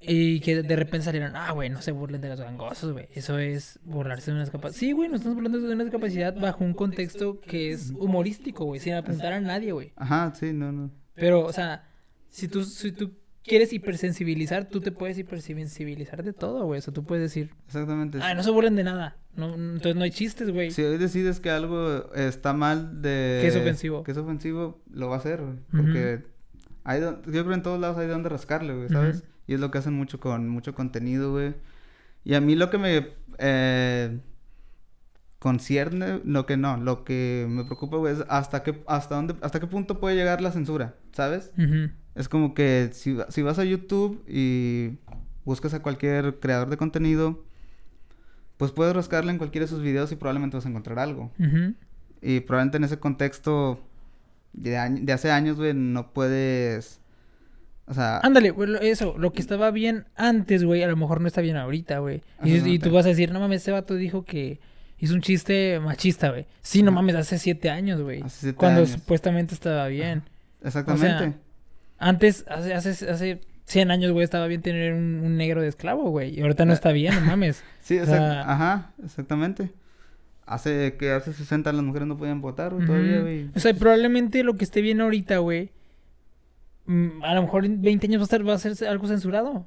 Y que de repente salieron, ah, güey, no se burlen de los gangosos, güey. Eso es burlarse de una discapacidad. Sí, güey, nos estamos burlando de una discapacidad bajo un contexto que es humorístico, güey, sin apuntar a nadie, güey. Ajá, sí, no, no. Pero, o sea, si tú, si tú quieres hipersensibilizar, tú te puedes hipersensibilizar de todo, güey. O sea, tú puedes decir, Exactamente. ah, no se burlen de nada. No, entonces no hay chistes, güey. Si hoy decides que algo está mal de... Que es ofensivo. Que es ofensivo, lo va a hacer, güey. Porque hay do- yo creo en todos lados hay de donde rascarle, güey, ¿sabes? Y es lo que hacen mucho con mucho contenido, güey. Y a mí lo que me eh, concierne, lo que no, lo que me preocupa, güey, es hasta qué, hasta dónde, hasta qué punto puede llegar la censura, ¿sabes? Es como que si, si vas a YouTube y buscas a cualquier creador de contenido, pues puedes rascarle en cualquiera de sus videos y probablemente vas a encontrar algo. Y probablemente en ese contexto de, de hace años, güey, no puedes... O sea... Ándale, eso, lo que estaba bien antes, güey, a lo mejor no está bien ahorita, güey. Y, tú vas a decir, no mames, ese vato dijo que hizo un chiste machista, güey. Sí, no mames, hace siete años, güey. Hace siete Cuando años. supuestamente estaba bien. Exactamente. Antes, hace, hace, hace 100 años, güey, estaba bien tener un, un negro de esclavo, güey. Y ahorita no Ah. está bien, no mames. sí, o sea- ajá, exactamente. Hace que hace 60 las mujeres no podían votar, güey, todavía, güey. O sea, probablemente lo que esté bien ahorita, güey, a lo mejor en 20 años va a, estar, va a ser algo censurado.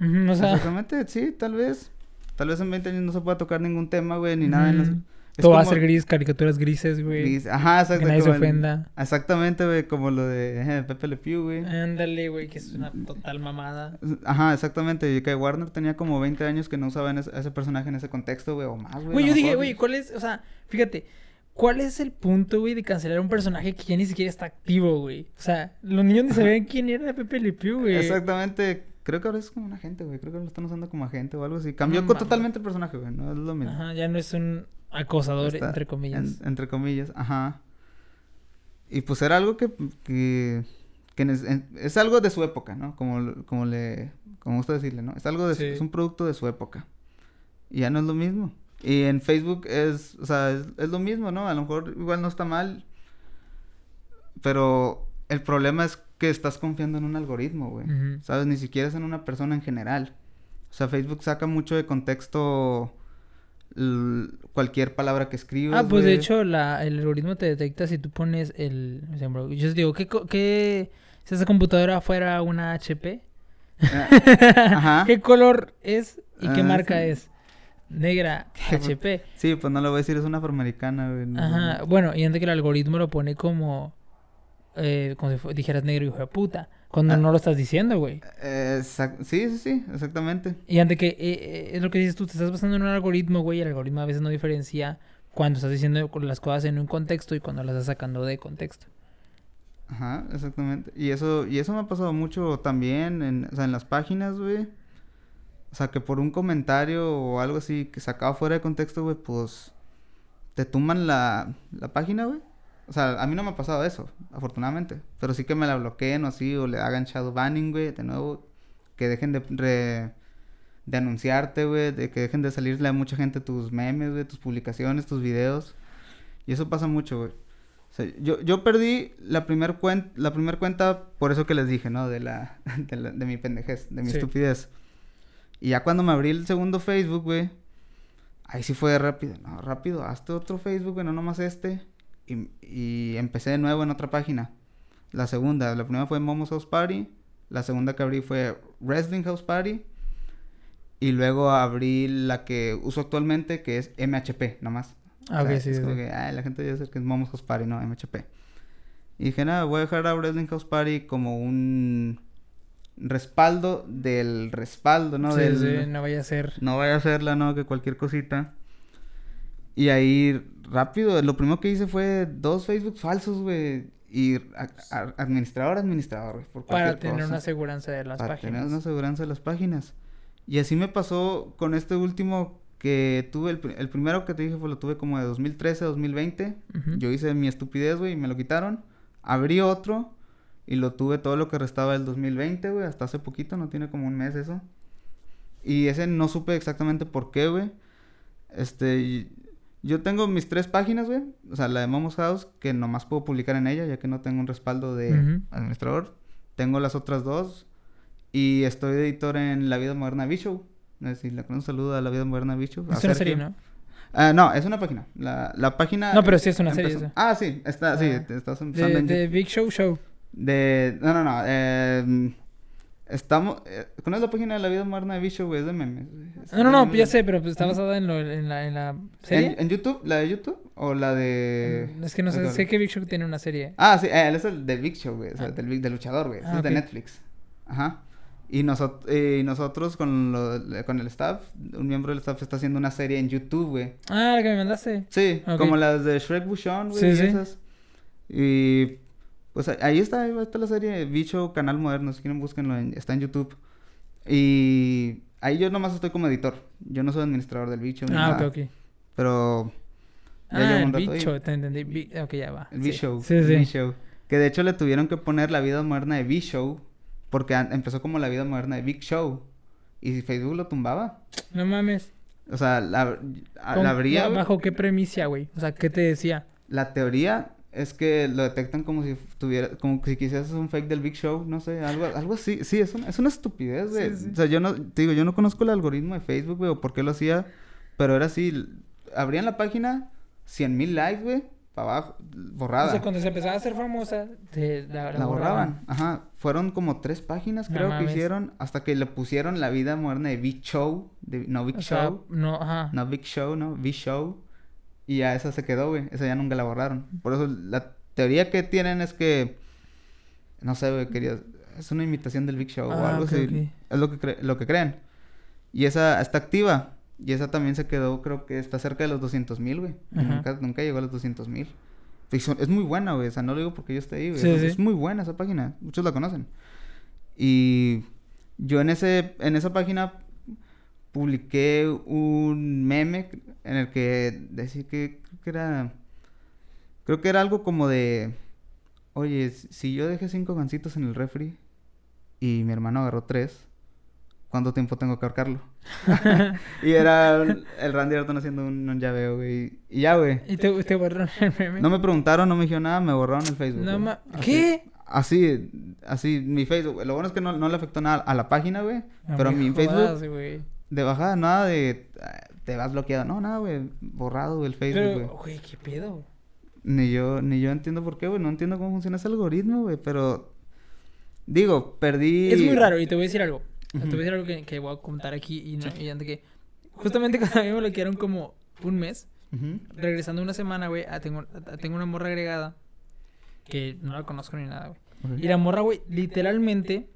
Ujú, o sea, Exactamente, sí, tal vez. Tal vez en 20 años no se pueda tocar ningún tema, güey, ni nada en los... todo va a ser gris, caricaturas grises, güey. gris- Ajá, Que exacto. nadie se el- ofenda. Exactamente, güey, como lo de eh, Pepe Le Pew, güey. Ándale, güey, que es una total mamada. Ajá, exactamente. Y que Warner tenía como 20 años que no usaba en ese, a ese personaje en ese contexto, güey, o más, güey. Güey, yo dije, güey, ¿cuál es? O sea, fíjate, ¿cuál es el punto, güey, de cancelar un personaje que ya ni siquiera está activo, güey? O sea, los niños ni sabían quién era Pepe Le Pew, güey. Exactamente. Creo que ahora es como un agente, güey. Creo que lo están usando como agente o algo así. Cambió No totalmente el personaje, güey. No es lo mismo. Ajá, ya no es un acosador, Está entre comillas. en- entre comillas, ajá. Y pues era algo que, que, que nes- en- es algo de su época, ¿no? Como, como le, como gusta decirle, ¿no? Es algo de su- Sí. es un producto de su época. Y ya no es lo mismo. Y en Facebook es, o sea, es, es lo mismo, ¿no? A lo mejor igual no está mal. Pero el problema es que estás confiando en un algoritmo, güey. ¿Sabes? Ni siquiera es en una persona en general. O sea, Facebook saca mucho de contexto cualquier palabra que escribas. Ah, pues de hecho la, el algoritmo te detecta si tú pones el... Yo os digo, ¿qué, qué si esa computadora fuera una HP? Ajá. ¿Qué color es y qué Ah, marca sí. es? Negra, HP. Sí, pues no lo voy a decir, es una afroamericana, güey. Ajá, bueno, y antes que el algoritmo lo pone como... Eh, como si dijeras negro hijo de puta. Cuando Ah. no lo estás diciendo, güey. Exact- Sí, sí, sí, exactamente. Y antes que... eh, eh, es lo que dices tú, te estás basando en un algoritmo, güey. Y el algoritmo a veces no diferencia cuando estás diciendo las cosas en un contexto y cuando las estás sacando de contexto. Ajá, exactamente. Y eso, y eso me ha pasado mucho también en, o sea, en las páginas, güey. O sea, que por un comentario o algo así que sacado fuera de contexto, güey, pues te tumban la, la página, güey. O sea, a mí no me ha pasado eso, afortunadamente. Pero sí que me la bloqueen o así, o le hagan shadow banning, güey, de nuevo. Que dejen de, re- de anunciarte, güey, de que dejen de salirle a mucha gente tus memes, güey, tus publicaciones, tus videos. Y eso pasa mucho, güey. O sea, yo, yo perdí la primer cuen- la primer cuenta por eso que les dije, ¿no? De la, de, la- de mi pendejez, de mi Sí. estupidez. Y ya cuando me abrí el segundo Facebook, güey, ahí sí fue rápido. No, rápido, hazte otro Facebook, güey, no nomás este. Y, y empecé de nuevo en otra página. La segunda, la primera fue Momo's House Party. La segunda que abrí fue Wrestling House Party. Y luego abrí la que uso actualmente, que es MHP, nomás. Ah, O sea, ok, sí, es sí, como que, ay, la gente ya sabe que es Momo's House Party, no, MHP. Y dije, nada, voy a dejar a Wrestling House Party como un respaldo del respaldo, ¿no? Sí, Del- sí, no vaya a ser. no vaya a hacerla, ¿no? Que cualquier cosita. Y ahí, rápido, lo primero que hice fue dos Facebook falsos, güey. Y a- a- administrador, administrador, güey. Por Para tener cosa. una aseguranza de las Para páginas. tener una aseguranza de las páginas. Y así me pasó con este último que tuve, el, el primero que te dije fue lo tuve como de 2013 a 2020. Ujú. Yo hice mi estupidez, güey, y me lo quitaron. Abrí otro y lo tuve todo lo que restaba del 2020, güey, hasta hace poquito, no tiene como un mes eso. Y ese no supe exactamente por qué, güey. Este, yo tengo mis tres páginas, güey. O sea, la de Momo's House, que nomás puedo publicar en ella, ya que no tengo un respaldo de Ujú. administrador. Tengo las otras dos. Y estoy de editor en La Vida Moderna Bicho. Si le un saludo a La Vida Moderna Bicho. Es una serie, ¿no? Ah, no, es una página. La, la página. No, pero sí es una serie. Eso. Ah, sí, está, sí, ah. estás empezando. De, de Big Show Show. De. No, no, no. Eh, estamos. Eh, ¿Conoces la página de la vida moderna de Big Show, güey? Es de memes. no, no, no, ya sé, pero pues, está basada en, lo, en, la, en la serie. ¿En, YouTube? ¿La de YouTube? ¿O la de.? Mm, es que no sé, sé que Big Show tiene una serie. Ah, sí, él es el de Big Show, güey. O sea, ah. del, del luchador, güey. Ah, es de Netflix. Ajá. Y, y nosotros con, lo, con el staff, un miembro del staff está haciendo una serie en YouTube, güey. Ah, la que me mandaste. Sí, como las de Shrek Bushon, güey. Sí, y sí. esas. Y pues ahí está, ahí está la serie Bicho Canal Moderno, si quieren búsquenlo, está en YouTube. Y ahí yo nomás estoy como editor. Yo no soy administrador del bicho. Ah, ok, ok. Pero... Ah, el bicho, te entendí. Ok, ya va. El bicho. Sí, sí. Show. Que de hecho le tuvieron que poner la vida moderna de bicho porque empezó como la vida moderna de Big Show. Y Facebook lo tumbaba. No mames. O sea, la, la habría... ¿Bajo qué premisa, güey? O sea, ¿qué te decía? La teoría es que lo detectan como si tuviera... Como si quisieras un fake del Big Show. No sé, algo, algo así. Sí, es una, es una estupidez, güey. O sea, yo no... Te digo, yo no conozco el algoritmo de Facebook, güey, o por qué lo hacía. Pero era así... Abrían la página, 100 mil likes, güey para abajo, borrada. O sea, cuando se empezaba a hacer famosa, la, borraban. Ajá. Fueron como tres páginas, creo que hicieron, hasta que le pusieron la vida moderna de Big Show. De, no Big Show. no, ajá. No Big Show, no, Big Show. Y ya esa se quedó, güey. Esa ya nunca la borraron. Por eso la teoría que tienen es que. No sé, güey, quería. Es una imitación del Big Show o ah, algo así. Es lo que, lo que creen. Y esa está activa. Y esa también se quedó, creo que está cerca de los 200 mil, güey. Nunca, nunca, llegó a los 200 mil. Es muy buena, güey. O sea, no lo digo porque yo esté ahí, güey. es, muy buena esa página. Muchos la conocen. Y yo en, ese, en esa página publiqué un meme en el que decía que creo que era... Creo que era algo como de... Oye, si yo dejé cinco gancitos en el refri y mi hermano agarró tres ¿cuánto tiempo tengo que ahorcarlo? y era el Randy Orton haciendo un, un llaveo, güey. Y ya, güey. ¿Y te, te, borraron el meme? No me preguntaron, no me dijeron nada, me borraron el Facebook. No ma... ¿Qué? Así, así, mi Facebook. Lo bueno es que no, no le afectó nada a la página, güey. pero mi Facebook. de bajada, nada de. Te vas bloqueado. No, nada, güey. Borrado el Facebook, güey. Güey, ¿qué pedo? Ni yo, ni yo entiendo por qué, güey. No entiendo cómo funciona ese algoritmo, güey. Pero. Digo, perdí. Es muy raro, y te voy a decir algo. Te voy a decir algo que, que, voy a contar aquí y, no, y antes que... Justamente cuando a mí me lo quedaron como un mes, regresando una semana, güey, tengo, tengo una morra agregada que no la conozco ni nada, güey. Y la morra, güey, literalmente,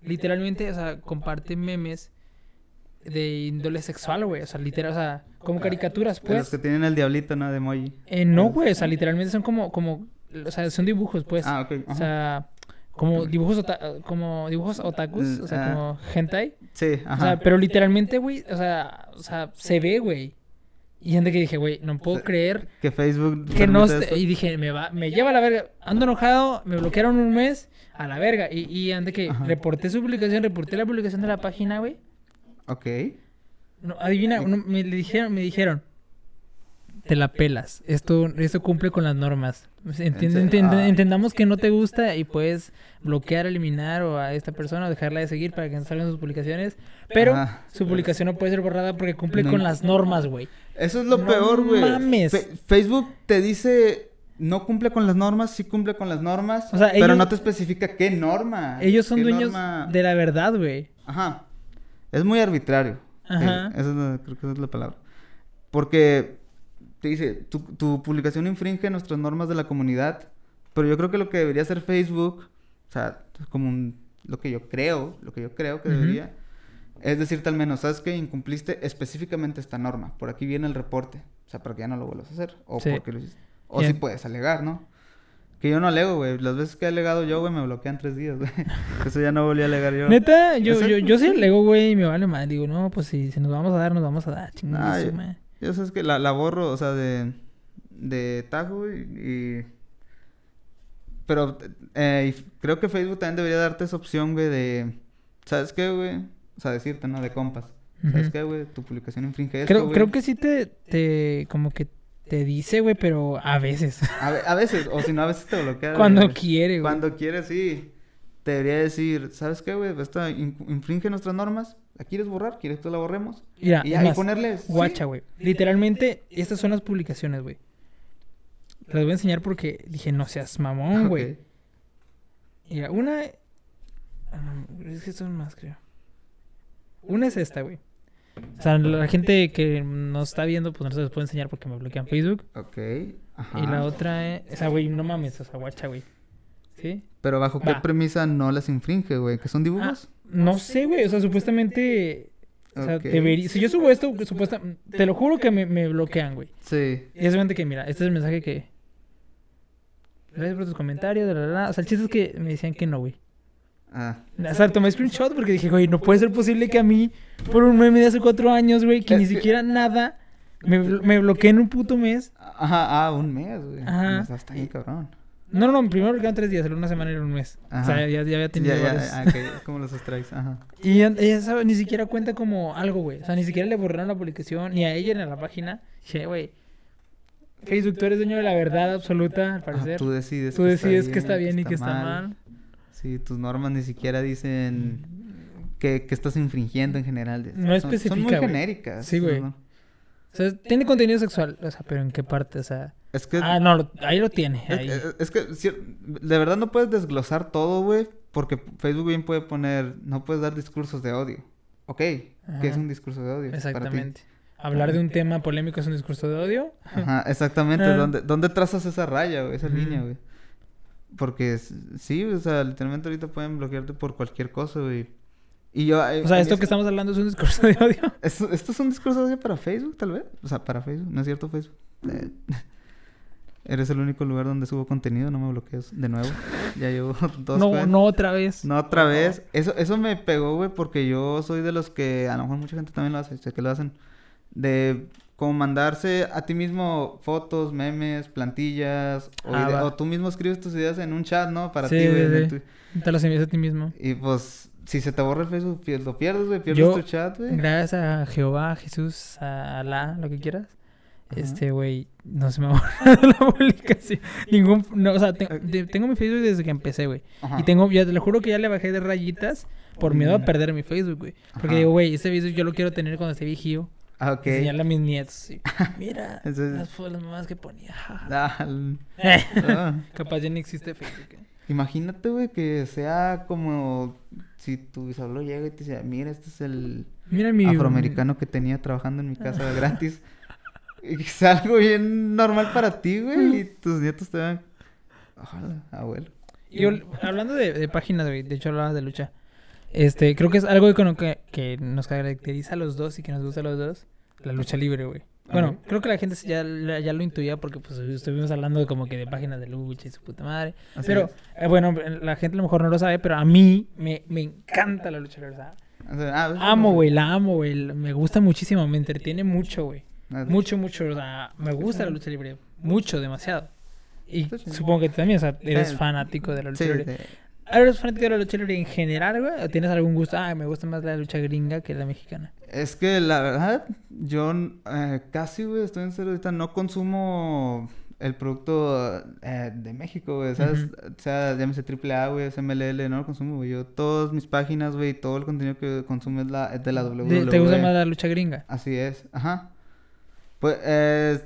literalmente, o sea, comparte memes de índole sexual, güey. O sea, literal, o sea, como caricaturas, pues. Los que tienen el diablito, ¿no? De emoji. Eh, no, güey, o sea, literalmente son como, como, o sea, son dibujos, pues. Ah, ok. O sea, como dibujos como dibujos otakus, o sea, como hentai. Sí, ajá. O sea, pero literalmente, güey, o sea, o sea, se ve, güey. Y gente que dije, güey, no puedo creer que Facebook que no y dije, me va me lleva a la verga. Ando enojado, me bloquearon un mes a la verga y y ande que reporté su publicación, reporté la publicación de la página, güey. Ok. No, adivina, me dijeron, me dijeron, te la pelas. Esto, esto cumple con las normas. Ah. entendamos que no te gusta y puedes bloquear, eliminar o a esta persona o dejarla de seguir para que no salgan sus publicaciones. Pero su publicación no puede ser borrada porque cumple con las normas, güey. Eso es lo peor, güey. mames. Facebook te dice no cumple con las normas, sí cumple con las normas, pero no te especifica qué norma. Ellos son dueños de la verdad, güey. Ajá. Es muy arbitrario. Ajá. Eso creo que esa es la palabra. Porque te dice, tu, tu publicación infringe nuestras normas de la comunidad, pero yo creo que lo que debería hacer Facebook, o sea, como lo que yo creo, lo que yo creo que debería, es decirte al menos, ¿sabes que Incumpliste específicamente esta norma, por aquí viene el reporte, o sea, para que ya no lo vuelvas a hacer, o porque lo O si puedes alegar, ¿no? Que yo no alego, güey. Las veces que he alegado yo, güey, me bloquean tres días, güey. Eso ya no volví a alegar yo. Neta, yo, yo, yo sí alego, güey, y me vale mal. Digo, no, pues si, si nos vamos a dar, nos vamos a dar. Chingada, yo sé que la, la borro, o sea, de, de tajo y... Pero eh, creo que Facebook también debería darte esa opción, güey, de... ¿Sabes qué, güey? O sea, decirte, ¿no? De compas. ¿Sabes qué, güey? Tu publicación infringe esto, creo, Creo que sí te, te... Como que te dice, güey, pero a veces. A, a veces. O si no, a veces te bloquea. Cuando quiere, güey. Cuando quiere, sí. te debería decir, ¿sabes qué, güey? Esta in- infringe nuestras normas. ¿La quieres borrar? ¿Quieres que la borremos? Mira, y, ahí ponerle... Guacha, güey. Literalmente, estas son las publicaciones, güey. Las voy a enseñar porque dije, no seas mamón, güey. Mira, una. ah, Es que son más, creo. Una es esta, güey. O sea, la gente que nos está viendo, pues no se les puedo enseñar porque me bloquean Facebook. Ok. Ajá. Y la otra es. O sea, güey, no mames, o sea, guacha, güey. ¿Sí? Pero bajo qué premisa no las infringe, güey? ¿Que son dibujos? No sé, güey. O sea, supuestamente. O sea, Ok. debería. Si yo subo esto, supuesta, te lo juro que me, me bloquean, güey. Sí. Y es obviamente que, mira, este es el mensaje que. Gracias por tus comentarios, la, la, la. O sea, el chiste es que me decían que no, güey. Ah. O sea, tomé screenshot porque dije, güey, no puede ser posible que a mí, por un meme de hace cuatro años, güey, que ni siquiera nada, me, me bloqueé en un puto mes. Ajá, ah, un mes, güey. Ajá. Está bien cabrón. No, no, no, primero bloquearon tres días, era una semana y era un mes. O sea, ya, ya había tenido ya, ya, varios- ah, ok, como los strikes, ajá. Y ya- ella ni siquiera cuenta como algo, güey. O sea, ni siquiera le borraron la publicación, ni a ella ni a la página. Dije, güey, Facebook, tú eres dueño de la verdad absoluta, al Ah, parecer. tú decides, Tú decides que está bien y que está mal. Sí, tus normas ni siquiera dicen que, que estás infringiendo en general. No Son- Son muy genéricas. Sí, güey. ¿no? O sea, tiene contenido sexual, o sea, pero ¿en qué parte? O sea, Es que... ah, no, ahí lo tiene. es, Ahí. es- es que de verdad no puedes desglosar todo, güey, porque Facebook bien puede poner, no puedes dar discursos de odio. Ok, ¿qué es Ajá. un discurso de odio? para ti? Exactamente. Hablar de un tema polémico es un discurso de odio. Ajá, exactamente. Ah. ¿Dónde, ¿Dónde trazas esa raya, güey? Esa línea, güey? Porque sí, o sea, literalmente ahorita pueden bloquearte por cualquier cosa, güey. Y yo... eh, O sea, esto es- que estamos hablando es un discurso de odio. ¿Esto, ¿Esto es un discurso de odio para Facebook, tal vez? O sea, para Facebook, ¿no es cierto, Facebook? Eh, Eres el único lugar donde subo contenido, no me bloquees de nuevo. Ya llevo dos No, cuentas. no otra vez. No otra vez. Eso, eso me pegó, güey, porque yo soy de los que, a lo mejor mucha gente también lo hace, sé que lo hacen, de como mandarse a ti mismo fotos, memes, plantillas, o, Ah, o tú mismo escribes tus ideas en un chat, ¿no? Para Sí, ti, güey. sí, tu- Te los envías a ti mismo. Y pues, si se te borra el Facebook, pier- lo pierdes, güey, pierdes Yo, tu chat, güey. Gracias a Jehová, a Jesús, a Alá, lo que quieras. Ajá. Este, güey, no se me ha borrado la publicación. Ningún, no, o sea, te- te- tengo mi Facebook desde que empecé, güey. Y tengo, ya te lo juro que ya le bajé de rayitas por miedo a perder mi Facebook, güey. Porque Ajá. digo, güey, este video yo lo quiero tener cuando esté viejío. Ah, ok. Enseñarle a mis nietos. sí. Mira, Entonces- las, las mamás que ponía. Ah, ah. Capaz ya no existe Facebook. ¿eh? Imagínate, güey, que sea como si tu bisabuelo llega y te dice, mira, este es el Mira mi... afroamericano que tenía trabajando en mi casa gratis. Y que sea algo bien normal para ti, güey, y tus nietos te van... Ojalá, abuelo. Y hablando de, de páginas, güey, de hecho hablabas de lucha. Este, creo que es algo que, que nos caracteriza a los dos y que nos gusta a los dos. La lucha libre, güey. Bueno, creo que la gente ya, ya lo intuía porque pues estuvimos hablando de como que de páginas de lucha y su puta madre. Así pero, eh, bueno, la gente a lo mejor no lo sabe, pero a mí me, me encanta la lucha libre, ¿sabes? O sea, ah. Amo, güey, la amo, güey. Me gusta muchísimo, me entretiene mucho, güey. Ah, Mucho, mucho, o sea, me gusta la lucha libre. Mucho, demasiado. Y supongo que tú también, o sea, eres fanático de la lucha Sí, libre. sí. ¿Eres fanático de la lucha libre en general, güey? ¿O tienes algún gusto? Ah, me gusta más la lucha gringa que la mexicana. Es que la verdad, yo eh, casi, güey, estoy en serio ahorita, no consumo el producto eh, de México, güey, ¿sabes? Ujú. O sea, llámese AAA, güey, SMLL, no lo consumo, güey. Yo, todas mis páginas, güey, todo el contenido que consumo es, la, es de la WWE. De- ¿Te gusta más la lucha gringa? Así es, ajá. Pues, eh,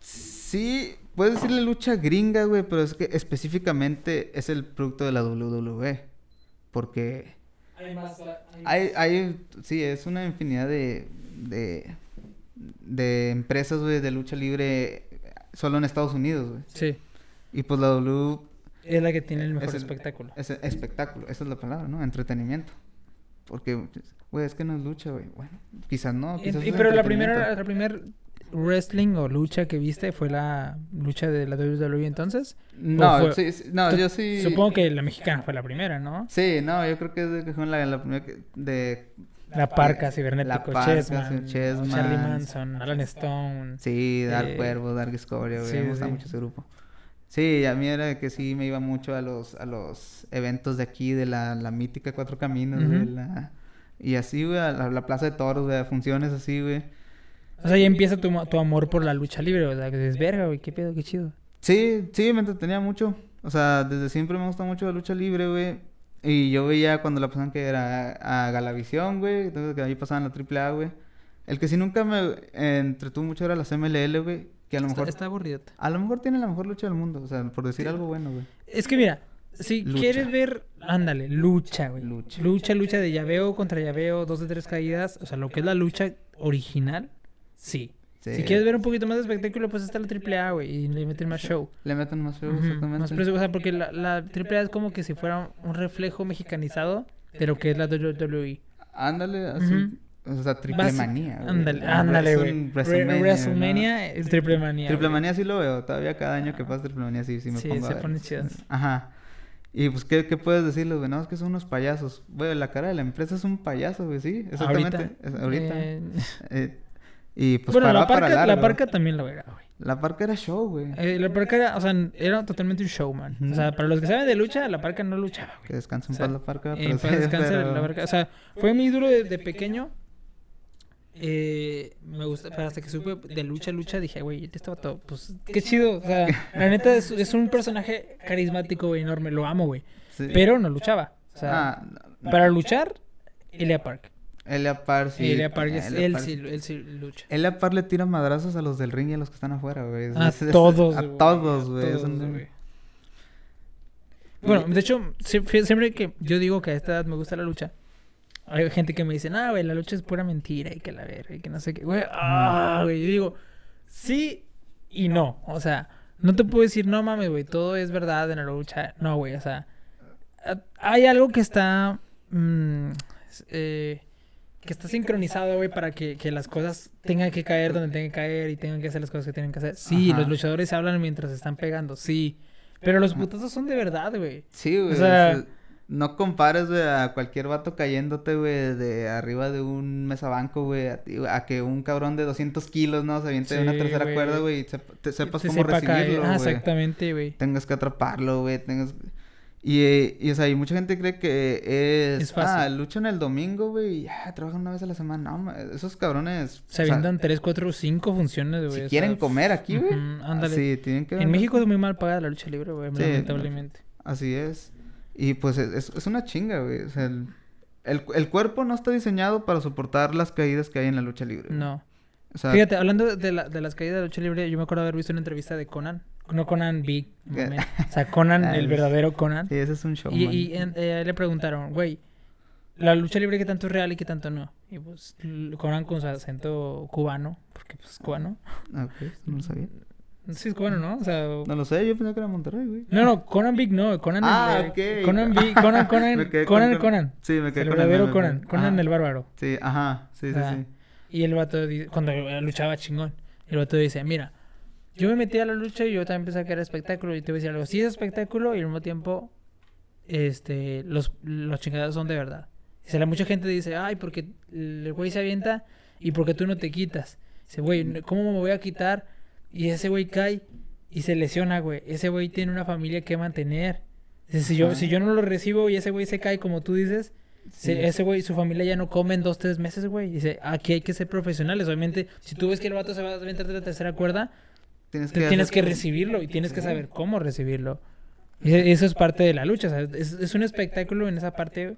sí, puedes decirle lucha gringa, güey, pero es que específicamente es el producto de la WWE. Porque hay, hay, sí, es una infinidad de, de, de empresas, güey, de lucha libre solo en Estados Unidos, güey. Sí. Y pues la W Es la que tiene el mejor es el- espectáculo. es el espectáculo, esa es la palabra, ¿no? Entretenimiento. Porque, güey, es que no es lucha, güey. Bueno, quizás no, Y- quizás y- es pero la primera, la primer wrestling o lucha que viste fue la lucha de la WWE entonces. No, fue- sí, sí, no, yo sí. Supongo que la mexicana fue la primera, ¿no? Sí, no, yo creo que de fue la, la primera que- de... La Parca, Cibernético, La Parca, Chessman, Chessman. Charlie Manson, Alan Stone. Sí, Dark Eh, Cuervo, Dark Discovery, sí, me gusta sí. mucho ese grupo. Sí, a mí era que sí me iba mucho a los, a los eventos de aquí, de la, la mítica Cuatro Caminos, güey. Ujú. la- Y así, güey, a la, la Plaza de Toros, güey, a funciones así, güey. O sea, ya empieza tu, tu amor por la lucha libre, ¿verdad? Que dices, verga, güey, qué pedo, qué chido. Sí, sí, me entretenía mucho. O sea, desde siempre me gusta mucho la lucha libre, güey. Y yo veía cuando la pasaban que era a Galavisión, güey. Entonces que ahí pasaban la AAA, güey. El que sí nunca me eh, entretuvo mucho era las MLL, güey. Que a lo Está, mejor... está aburrido. A lo mejor tiene la mejor lucha del mundo. O sea, por decir Sí. algo bueno, güey. Es que mira, si Lucha. quieres ver, ándale, lucha, güey. Lucha. Lucha, lucha de llaveo contra llaveo, dos de tres caídas. O sea, lo que es la lucha original, sí. Sí. Si quieres ver un poquito más de espectáculo, pues está la AAA, güey, y le meten más show. Le meten más Ujú, exactamente. más precio, o sea, porque la, la AAA es como que si fuera un reflejo mexicanizado de lo que es la WWE. Ándale, así. Ujú. O sea, triple manía. güey. Ándale, ándale, güey. WrestleMania, WrestleMania, es triple manía. Triple manía sí lo veo. Todavía cada año que pasa triple manía sí, sí me Sí, pongo a se ponen chidas. Ajá. Y pues, ¿qué, qué puedes decirles, güey? No, es que son unos payasos. Güey, la cara de la empresa es un payaso, güey, sí. Exactamente. Ahorita. Es- ahorita. Eh, Eh, y pues bueno, para, la para parca, la largo. parca también lo era, güey. La parca era show, güey. Eh, la parca era, o sea, era totalmente un showman. Ujú. O sea, para los que saben de lucha, la parca no luchaba, güey. Que descanse en O sea, paz la parca. Pero descanse pero- la parca. O sea, fue mi duro de, de pequeño. Eh, me gusta, pero hasta que supe de lucha, lucha, dije, güey, este vato, pues, qué chido. O sea, la neta es, es un personaje carismático, güey, enorme. Lo amo, güey. sí. Pero no luchaba. O sea, Ah, para luchar, Elia Park. Elia Parr sí. Elia Park, es- Elia él, Parr sí, él sí lucha. Elia Parr le tira madrazos a los del ring y a los que están afuera, güey. A es- todos, A todos, a güey. Es todos, güey. Bueno, de hecho, sie- siempre que yo digo que a esta edad me gusta la lucha, hay gente que me dice, no, güey, la lucha es pura mentira y que la verga y que no sé qué. Güey, ah, güey. Yo digo, sí y no. O sea, no te puedo decir, no mames, güey, todo es verdad en la lucha. No, güey, o sea, a- hay algo que está. mm, eh, que está sincronizado, güey, para que, que las cosas tengan que caer donde tengan que caer y tengan que hacer las cosas que tienen que hacer. Sí, Ajá. los luchadores hablan mientras están pegando, sí. Pero los putazos son de verdad, güey. Sí, güey. O sea- no compares, güey, a cualquier vato cayéndote, güey, de arriba de un mesabanco, güey, a, que un cabrón de 200 kilos, ¿no? Se aviente de una tercera cuerda, güey, y te sepas Te cómo sepa recibirlo, Ah, güey. exactamente, güey. Tengas que atraparlo, güey, tengas... Y, eh, y, o sea, y mucha gente cree que es... Es fácil. Ah, luchan el domingo, güey, y ya, trabajan una vez a la semana. No, esos cabrones... Se avientan 3, 4, 5 funciones, güey. si o sea, quieren comer aquí, güey. ándale. Sí, tienen que... En México es muy mal pagada la lucha libre, güey, Sí, lamentablemente. Así es. Y pues es, es- una chinga, güey. O sea, el, el, el cuerpo no está diseñado para soportar las caídas que hay en la lucha libre. No. O sea, Fíjate, hablando de, la- de las caídas de lucha libre, yo me acuerdo haber visto una entrevista de Conan. No Conan Big, o sea, Conan, Ah, el verdadero Conan. sí, ese es un show. Y, y eh, le preguntaron, güey, la lucha libre qué tanto es real y qué tanto no. Y pues Conan con su acento cubano, porque pues es cubano. Ok, no lo sabía. Sí, es cubano, ¿no? O sea... No lo sé, yo pensé que era Monterrey, güey. No, no, Conan Big no, Conan Ah, el, eh, ok. Conan Big, Conan, Conan, Conan, Conan. Conan. Sí, me quedé El con el verdadero Conan. Conan el bárbaro. Sí, ajá, sí, sí, Ah, sí. Y el vato, cuando luchaba chingón, el vato dice, mira, yo me metí a la lucha y yo también pensaba que era espectáculo y te voy a decir algo, sí es espectáculo y al mismo tiempo, este, los, los chingados son de verdad. Dice, la mucha gente dice, ay, porque el güey se avienta y porque tú no te quitas. Dice, güey, ¿cómo me voy a quitar? Y ese güey cae y se lesiona, güey. Ese güey tiene una familia que mantener. Dice, si yo, si yo no lo recibo y ese güey se cae como tú dices, Sí. ese güey, su familia ya no come en dos, tres meses, güey. Dice, aquí hay que ser profesionales. Obviamente, si tú ves que el vato se va a aventar de la tercera cuerda, Tienes que tienes que recibirlo y tienes que saber cómo recibirlo. Y e- eso es parte de la lucha. o sea, es, es un espectáculo en esa parte,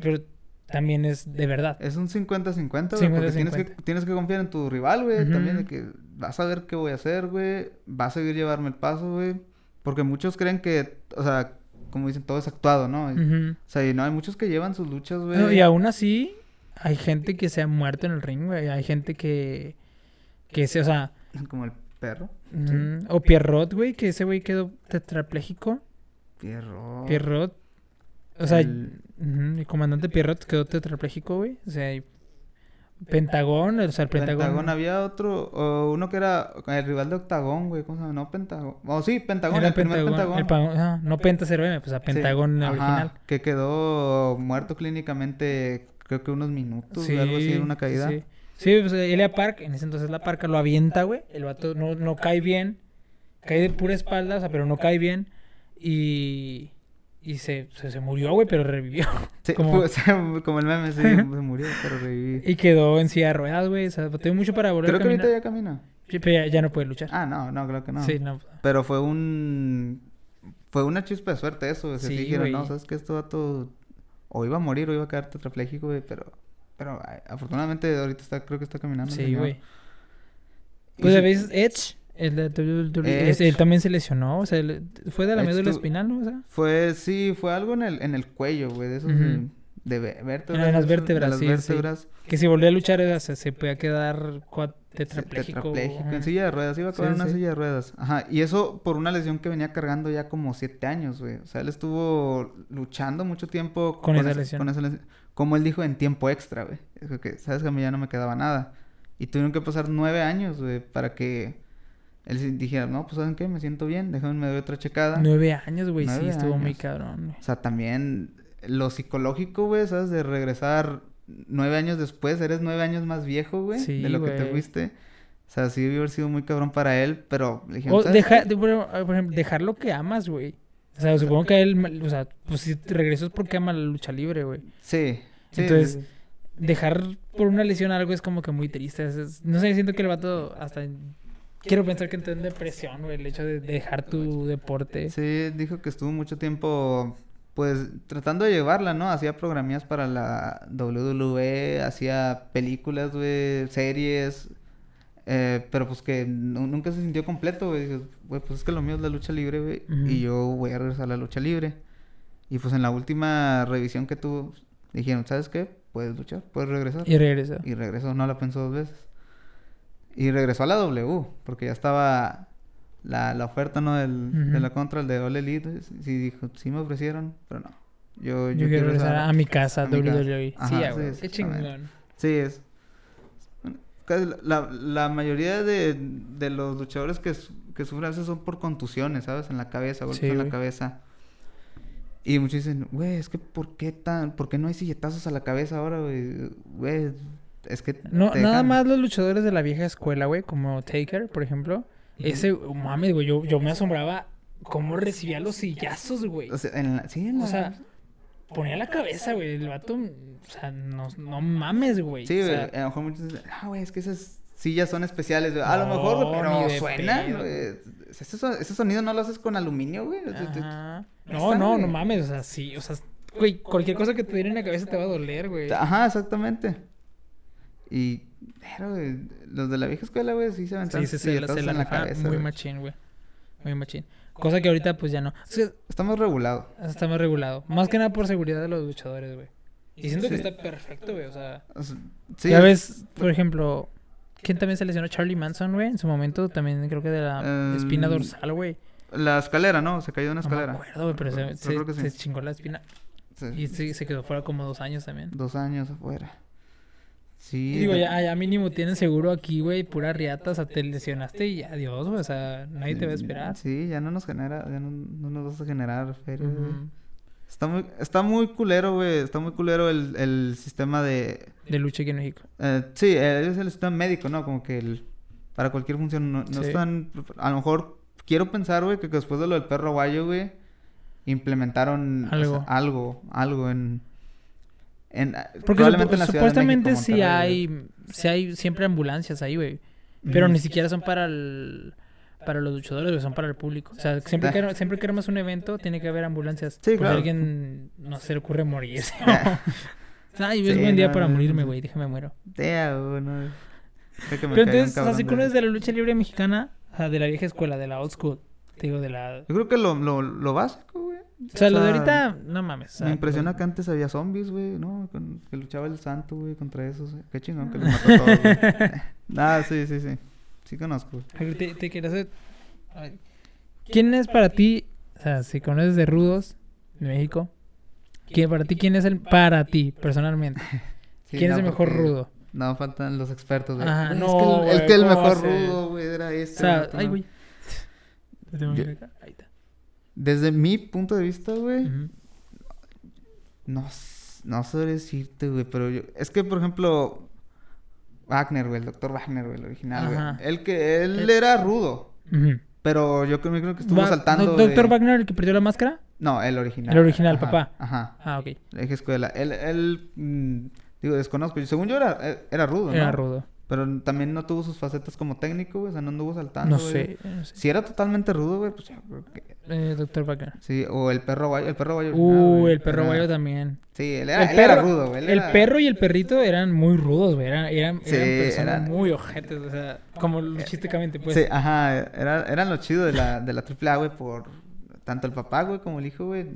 pero también es de verdad. Es un 50-50, güey. Porque tienes que, 50-50. tienes que confiar en tu rival, güey. También de que vas a ver qué voy a hacer, güey. Vas a seguir llevarme el paso, güey. Porque muchos creen que, o sea, como dicen, todo es actuado, ¿no? Y-. O sea, y no, hay muchos que llevan sus luchas, güey. No, y aún así, hay gente que se ha muerto en el ring, güey. Hay gente que, que se, o sea, Como el perro. O Pierrot, güey, que ese güey quedó tetrapléjico. Pierro. Pierrot. O sea, El- comandante Pierrot quedó tetrapléjico, güey. O sea, y Pentagón, o sea, el Pentagón. Pentagón. Había otro, o uno que era el rival de Octagón, güey. ¿Cómo se llama? No, Pentagón. Oh, sí, Pentagón, Era el primer Pentagón, el ajá, no Penta 0M, pues a Sí, Pentagón ajá, original. Que quedó muerto clínicamente, creo que unos minutos, güey, algo así, en una caída. Sí, sí pues Elia Park, en ese entonces la Parca lo avienta, güey. El vato no, no cae bien. Cae de pura espalda, o sea, pero no cae bien. Y. Y se, se, se murió, güey, pero revivió. Sí, Como- pues, como el meme, sí, se murió, pero reviví. Y quedó en silla de ruedas, güey. O sea, mucho para volver Creo a que ahorita ya camina. Sí, pero ya, ya no puede luchar. Ah, no, no, creo que no. Sí, no. Pero fue un... Fue una chispa de suerte eso, güey. Se Sí, dijeron, no, sabes que esto vato o iba a morir o iba a quedar tetrapléjico, güey, pero, pero afortunadamente ahorita está, creo que está caminando. Sí, güey. Pues a veces Edge, el de WWE, Edge. él también se lesionó, o sea, fue de la médula espinal, ¿no? O sea, Fue, sí, fue algo en el, en el cuello, güey, de esos de, de vé- vértebras. En las vértebras, de las sí, sí. vértebras. que si volvía a luchar, o sea, se podía quedar tetrapléjico. tetrapléjico, ajá. en silla de ruedas, iba a en una silla de ruedas. Ajá, y eso por una lesión que venía cargando ya como siete años, güey. O sea, él estuvo luchando mucho tiempo Con esa ese- lesión. con esa lesión. Como él dijo, en tiempo extra, güey. Dijo que, sabes que a mí ya no me quedaba nada. Y tuvieron que pasar nueve años, güey, para que él dijera, no, pues ¿saben qué? Me siento bien, déjame me doy otra checada. Nueve años, güey, sí, estuvo muy cabrón. güey. O sea, también lo psicológico, güey, ¿sabes? De regresar nueve años después, eres nueve años más viejo, güey, Sí, de lo que te fuiste. O sea, sí debió haber sido muy cabrón para él, pero le dijeron, O "¿Sabes deja, de- por ejemplo, dejar lo que amas, güey. O sea, supongo que él, o sea, pues si regresó es porque ama la lucha libre, güey. Sí. sí, Entonces, sí, sí. Dejar por una lesión algo es como que muy triste. es- es- no sé, siento que el vato hasta... Quiero pensar que entró en depresión, güey, el hecho de dejar tu deporte. Sí, dijo que estuvo mucho tiempo, pues, tratando de llevarla, ¿no? Hacía programillas para la WWE, hacía películas, güey, series, eh, pero pues que nu- nunca se sintió completo, güey. Dijo, güey, pues es que lo mío es la lucha libre, güey, y yo voy a regresar a la lucha libre. Y pues en la última revisión que tuvo, dijeron, ¿sabes qué? Puedes luchar, puedes regresar. Y regresó. Y regresó, no la pensó dos veces. Y regresó a la W, porque ya estaba la, la oferta, ¿no? Del, De la contra, el de All Elite. Sí, dijo, sí me ofrecieron, pero no. Yo, Yo, quiero regresar a mi casa, a. WWE. sí, Ajá, sí. Qué chingón. Sí, es. La, la, mayoría de, de los luchadores que, que sufren a veces son por contusiones, ¿sabes? En la cabeza, golpes Sí, en la cabeza. Y muchos dicen, güey, es que ¿por qué tan, por qué no hay silletazos a la cabeza ahora, güey? Güey, es que No, nada dejan- más los luchadores de la vieja escuela, güey, como Taker, por ejemplo. Ese, oh, mames, güey, yo, yo me asombraba cómo recibía los sillazos, güey. O sea, en la, sí, en O la- sea, ponía la cabeza, güey. El vato, o sea, no, no mames, güey. sí, o güey, sea, a lo mejor muchos dicen, ah, güey, es que esas sillas son especiales, güey. A lo No, mejor, güey, pero pedo. güey. Ese, so- ese sonido no lo haces con aluminio, güey. ajá. No, no, no güey. mames, o sea, sí, o sea, güey, cualquier cosa que te diera en la cabeza te va a doler, güey. Ajá, exactamente. Y, pero, güey, los de la vieja escuela, güey, sí se ven Sí, se, se, la- se la rifa muy güey. machín, güey. Muy machín. Cosa que ahorita, pues ya no. O sea, Estamos regulados. está más regulado. Más que nada por seguridad de los luchadores, güey. Y siento que está perfecto, güey. O sea, sí, ya ves, por ejemplo, ¿quién también se lesionó? Charlie Manson, güey. En su momento también creo que de la espina Em, dorsal, güey. La escalera, ¿no? Se cayó de una No me escalera. acuerdo, güey, pero se, sí. chingó la espina. Sí. Y se, se quedó fuera como dos años también. Dos años afuera. Sí. Y digo, ya, ya mínimo tienen seguro aquí, güey, pura riata, o sea, te lesionaste y adiós, güey, o sea, nadie te va a esperar. Sí, ya no nos genera, ya no, no nos vas a generar feria, güey. Está muy, está muy culero, güey. Está muy culero el, el sistema de... De lucha aquí en México. eh, sí, eh, es el sistema médico, ¿no? Como que el, para cualquier función no, no Sí. están... A lo mejor quiero pensar, güey, que después de lo del perro guayo, güey, implementaron o sea, Algo. algo, algo en... en Porque probablemente en la supuestamente sí güey. hay, sí hay siempre ambulancias ahí, güey. Pero ni siquiera son para el, para los luchadores, son para el público. O sea, siempre Ah. que, siempre que armas un evento, tiene que haber ambulancias. Sí, claro. si alguien no se le ocurre morirse. Ah. Ay, es Sí, buen día no, para no, morirme, güey, déjame muero. No. Pero entonces, así es de la lucha libre mexicana, o sea, de la vieja escuela, de la old school. Te digo, de la... Yo creo que lo, lo, lo básico, güey. O sea, lo de sea, ahorita, no mames. o sea, Me impresiona que antes había zombies, güey, ¿no? Con- que luchaba el santo, güey, contra esos. güey. Qué chingón que los mató a todos, güey. Nah, sí, sí, sí. Sí conozco. güey. Te, te quiero hacer... ¿Quién es para ti, o sea, si conoces de Rudos, de México, ¿quién, para ti, quién es el, para ti, personalmente? Sí, ¿Quién no, es el mejor rudo? No, faltan los expertos, güey. Ajá, no, es que el, güey, es que el ¿cómo mejor rudo, güey, era O este. sea, vato, ay, ¿no? güey. Ahí está. Desde mi punto de vista, güey, no, no sé decirte, güey, pero yo... Es que, por ejemplo, Wagner, güey, el doctor Wagner, güey, el original, Ajá. güey. Él que... Él El- era rudo, pero yo creo, creo que estuvo Va- saltando Do- ¿Doctor de- Wagner, el que perdió la máscara? No, el original. El original, Ajá, papá. Ajá. Ah, ok. Vieja escuela. Él, él mm, digo, desconozco. Según yo era, era rudo, ¿no? Era rudo. Pero también no tuvo sus facetas como técnico, güey. O sea, no anduvo saltando. No sé, no sé. Si era totalmente rudo, güey, pues yo creo que... Eh, Doctor Wagner. Sí, o el perro guayo. El perro guayo. Uh, el perro guayo también. Sí, él era, el él era perro, rudo, güey. él el era- perro y el perrito eran muy rudos, güey. Eran, eran, Sí, eran personas eran- muy ojetes, o sea, como luchísticamente, pues. Sí, ajá. Era, eran lo chido de la, de la AAA, güey, por tanto el papá, güey, como el hijo, güey.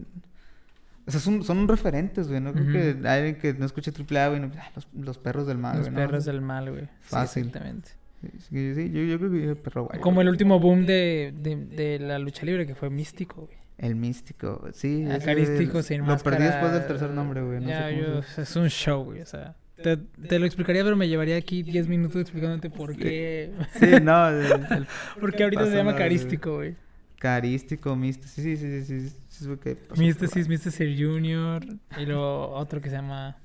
O sea, son, son referentes, güey. No creo Ujú. que alguien que no escuche AAA, güey, no, ah, los, los perros del mal, Los güey. ¿no? perros del mal, güey. Sí, Fácil. exactamente. Sí, sí, sí, yo, yo creo que yo el perro guayo. Como el último boom de, de, de la lucha libre, que fue místico, güey. El místico, sí. Acarístico, güey, sin Lo máscara. perdí después del tercer nombre, güey. No ya, sé cómo yo, se- es un show, güey. O sea, te, te lo explicaría, pero me llevaría aquí 10 minutos explicándote por qué. Sí, no. el- el Porque ahorita se llama nada, carístico, güey. carístico, místico. Sí, sí, sí, sí. sí, Místesis, por ahí. Místesis Junior. Y luego otro que se llama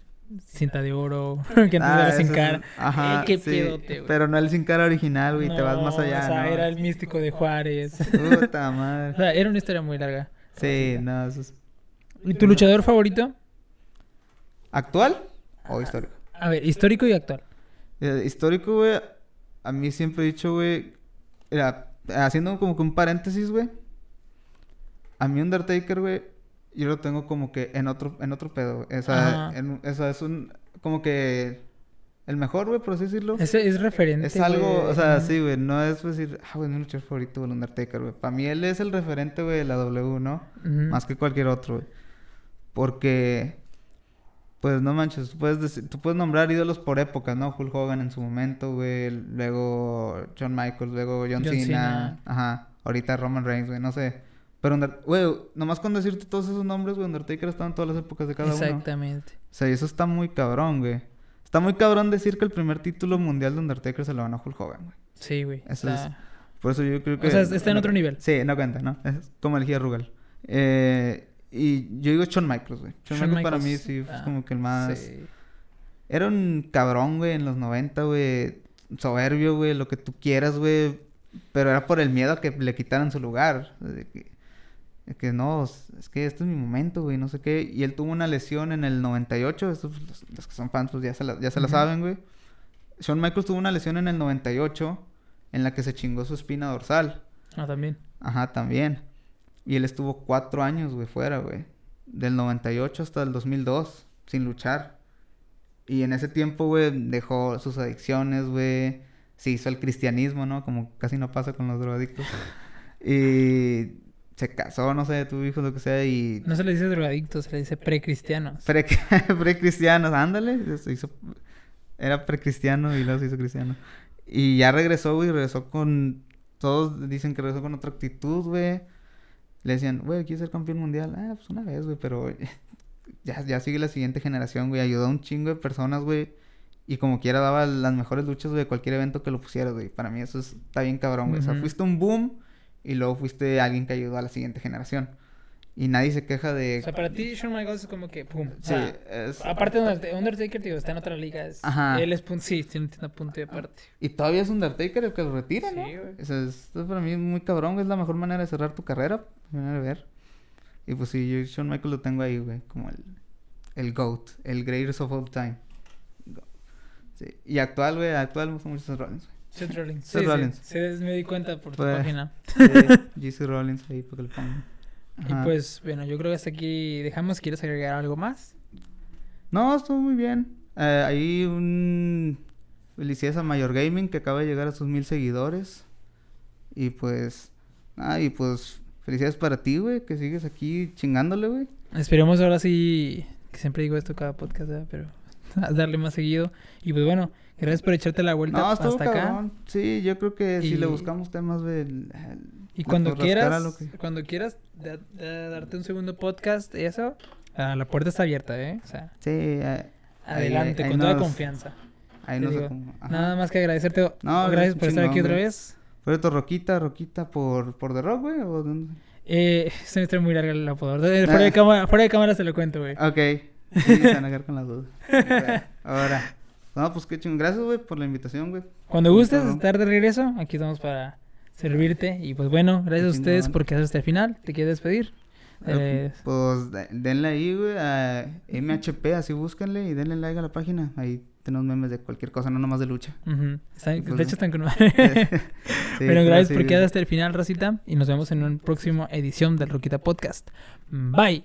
Cinta de Oro. que antes Ah, era sin es- cara. Ajá, Eh, qué sí, pedote, güey. Pero no el sin cara original, güey. te vas más allá, O sea, ¿no? era el místico de Juárez. Puta o madre. sea, era una historia muy larga. Sí, no, eso es... ¿Y tu luchador favorito? ¿Actual o histórico? A ver, histórico y actual. Eh, histórico, güey, a mí siempre he dicho, güey, era, haciendo como que un paréntesis, güey. A mí Undertaker, güey, yo lo tengo como que en otro, en otro pedo. Ajá. en- o sea, es un, como que el mejor, güey, por así decirlo. Ese es referente. Es algo, güey. o sea, sí, güey, no es decir, ah, güey, mi luchador favorito, el Undertaker, güey. Para mí él es el referente, güey, de la W, ¿no? Más que cualquier otro, güey. Porque, pues no manches, tú puedes, decir- tú puedes nombrar ídolos por épocas, ¿no? Hulk Hogan en su momento, güey. Luego John Michaels, luego John, John Cena. Cena. Ajá. Ahorita Roman Reigns, güey, no sé. Pero, güey, nomás con decirte todos esos nombres, güey, Undertaker estado en todas las épocas de cada uno. Exactamente. O sea, y eso está muy cabrón, güey. Está muy cabrón decir que el primer título mundial de Undertaker se lo ganó Hulk Hogan, güey. Sí, güey. Eso está- es- Por eso yo creo que... O sea, está en otro nivel. Sí, no cuenta, ¿no? Es como elegía Rugal. Eh, y yo digo Shawn Michaels, güey. Shawn, Shawn Michaels, para mí sí fue ah, como que el más... Sí. Era un cabrón, güey, en los 90, güey. Soberbio, güey, lo que tú quieras, güey. Pero era por el miedo a que le quitaran su lugar. Que, que no, es que este es mi momento, güey, no sé qué. Y él tuvo una lesión en el 98. Estos, los, los que son fans, pues ya se la, ya se la saben, güey. Shawn Michaels tuvo una lesión en el 98 en la que se chingó su espina dorsal. Ah, también. Ajá, también. Y él estuvo cuatro años, güey, fuera, güey. Del 98 hasta el 2002, sin luchar. Y en ese tiempo, güey, dejó sus adicciones, güey. Se hizo el cristianismo, ¿no? Como casi no pasa con los drogadictos. y se casó, no sé, tuvo hijos, lo que sea, y... No se le dice drogadictos, se le dice precristianos. Pre- Precristianos, ándale. Se hizo... Era precristiano y luego se hizo cristiano. Y ya regresó, güey, regresó con... Todos dicen que regresó con otra actitud, güey. Le decían, güey, ¿quieres ser campeón mundial? Ah, pues una vez, güey, pero... Ya, ya sigue la siguiente generación, güey. Ayudó a un chingo de personas, güey. Y como quiera daba las mejores luchas, güey, de cualquier evento que lo pusieras, güey. Para mí eso es- está bien cabrón, güey. O sea, fuiste un boom y luego fuiste alguien que ayudó a la siguiente generación. Y nadie se queja de... O sea, para ti, Shawn Michaels es como que, pum. Sí, es- aparte de Undertaker, digo, está en otra liga. Es, Ajá. Él es punto, sí, tiene tiene punto y aparte. Y todavía es Undertaker el que lo retira, ¿no? Sí, güey. O sea, esto para mí es muy cabrón. Es la mejor manera de cerrar tu carrera. manera de ver. Y pues sí, yo Shawn Michaels lo tengo ahí, güey. Como el, el GOAT. El greatest of all time. Sí. Y actual, güey. Actual me gusta mucho Seth Rollins, güey. Seth Rollins. Seth sí, Rollins. Sí, sí, me di cuenta por tu Pues, página. Sí, GC Rollins ahí porque lo pongo. Y Ajá. pues, bueno, yo creo que hasta aquí dejamos. ¿Quieres agregar algo más? No, estuvo muy bien. Eh, ahí un... Felicidades a Mayor Gaming que acaba de llegar a sus mil seguidores. Y pues... Ah, y pues... Felicidades para ti, güey, que sigues aquí chingándole, güey. Esperemos ahora sí, que siempre digo esto cada podcast, ¿verdad? pero a darle más seguido. Y pues bueno, gracias por echarte la vuelta No, hasta acá. cabrón. Sí, yo creo que si le buscamos temas, el- Y cuando quieras, que- cuando quieras da- da- darte un segundo podcast, eso, ah, la puerta está abierta, ¿eh? O sea, Sí, eh, adelante, ahí con toda nos- confianza. ahí no digo. Nada más que agradecerte. No, gracias por estar aquí otra vez. ¿Fue tu Roquita, Roquita por, por The Rock, güey? ¿O dónde? Eh, es una historia muy larga el apodo. De- Fuera, de cámara, fuera de cámara se lo cuento, güey. Ok. Sí, se van a quedar con las dudas. Ahora. No, pues qué chingón. Gracias, güey, por la invitación, güey. Cuando gustes estar de regreso, aquí estamos para servirte. Y pues bueno, gracias a ustedes por quedarse hasta el final. ¿Te quieres despedir? Eh, Pues de- denle ahí, güey, a MHP, así búsquenle y denle like a la página. Ahí tenemos memes de cualquier cosa, no nomás de lucha. ujú. Están- Pues, de hecho, están con. Sí, pero gracias sí, por quedar hasta el final, Rosita. Y nos vemos en una próxima edición del Roquita Podcast. Bye.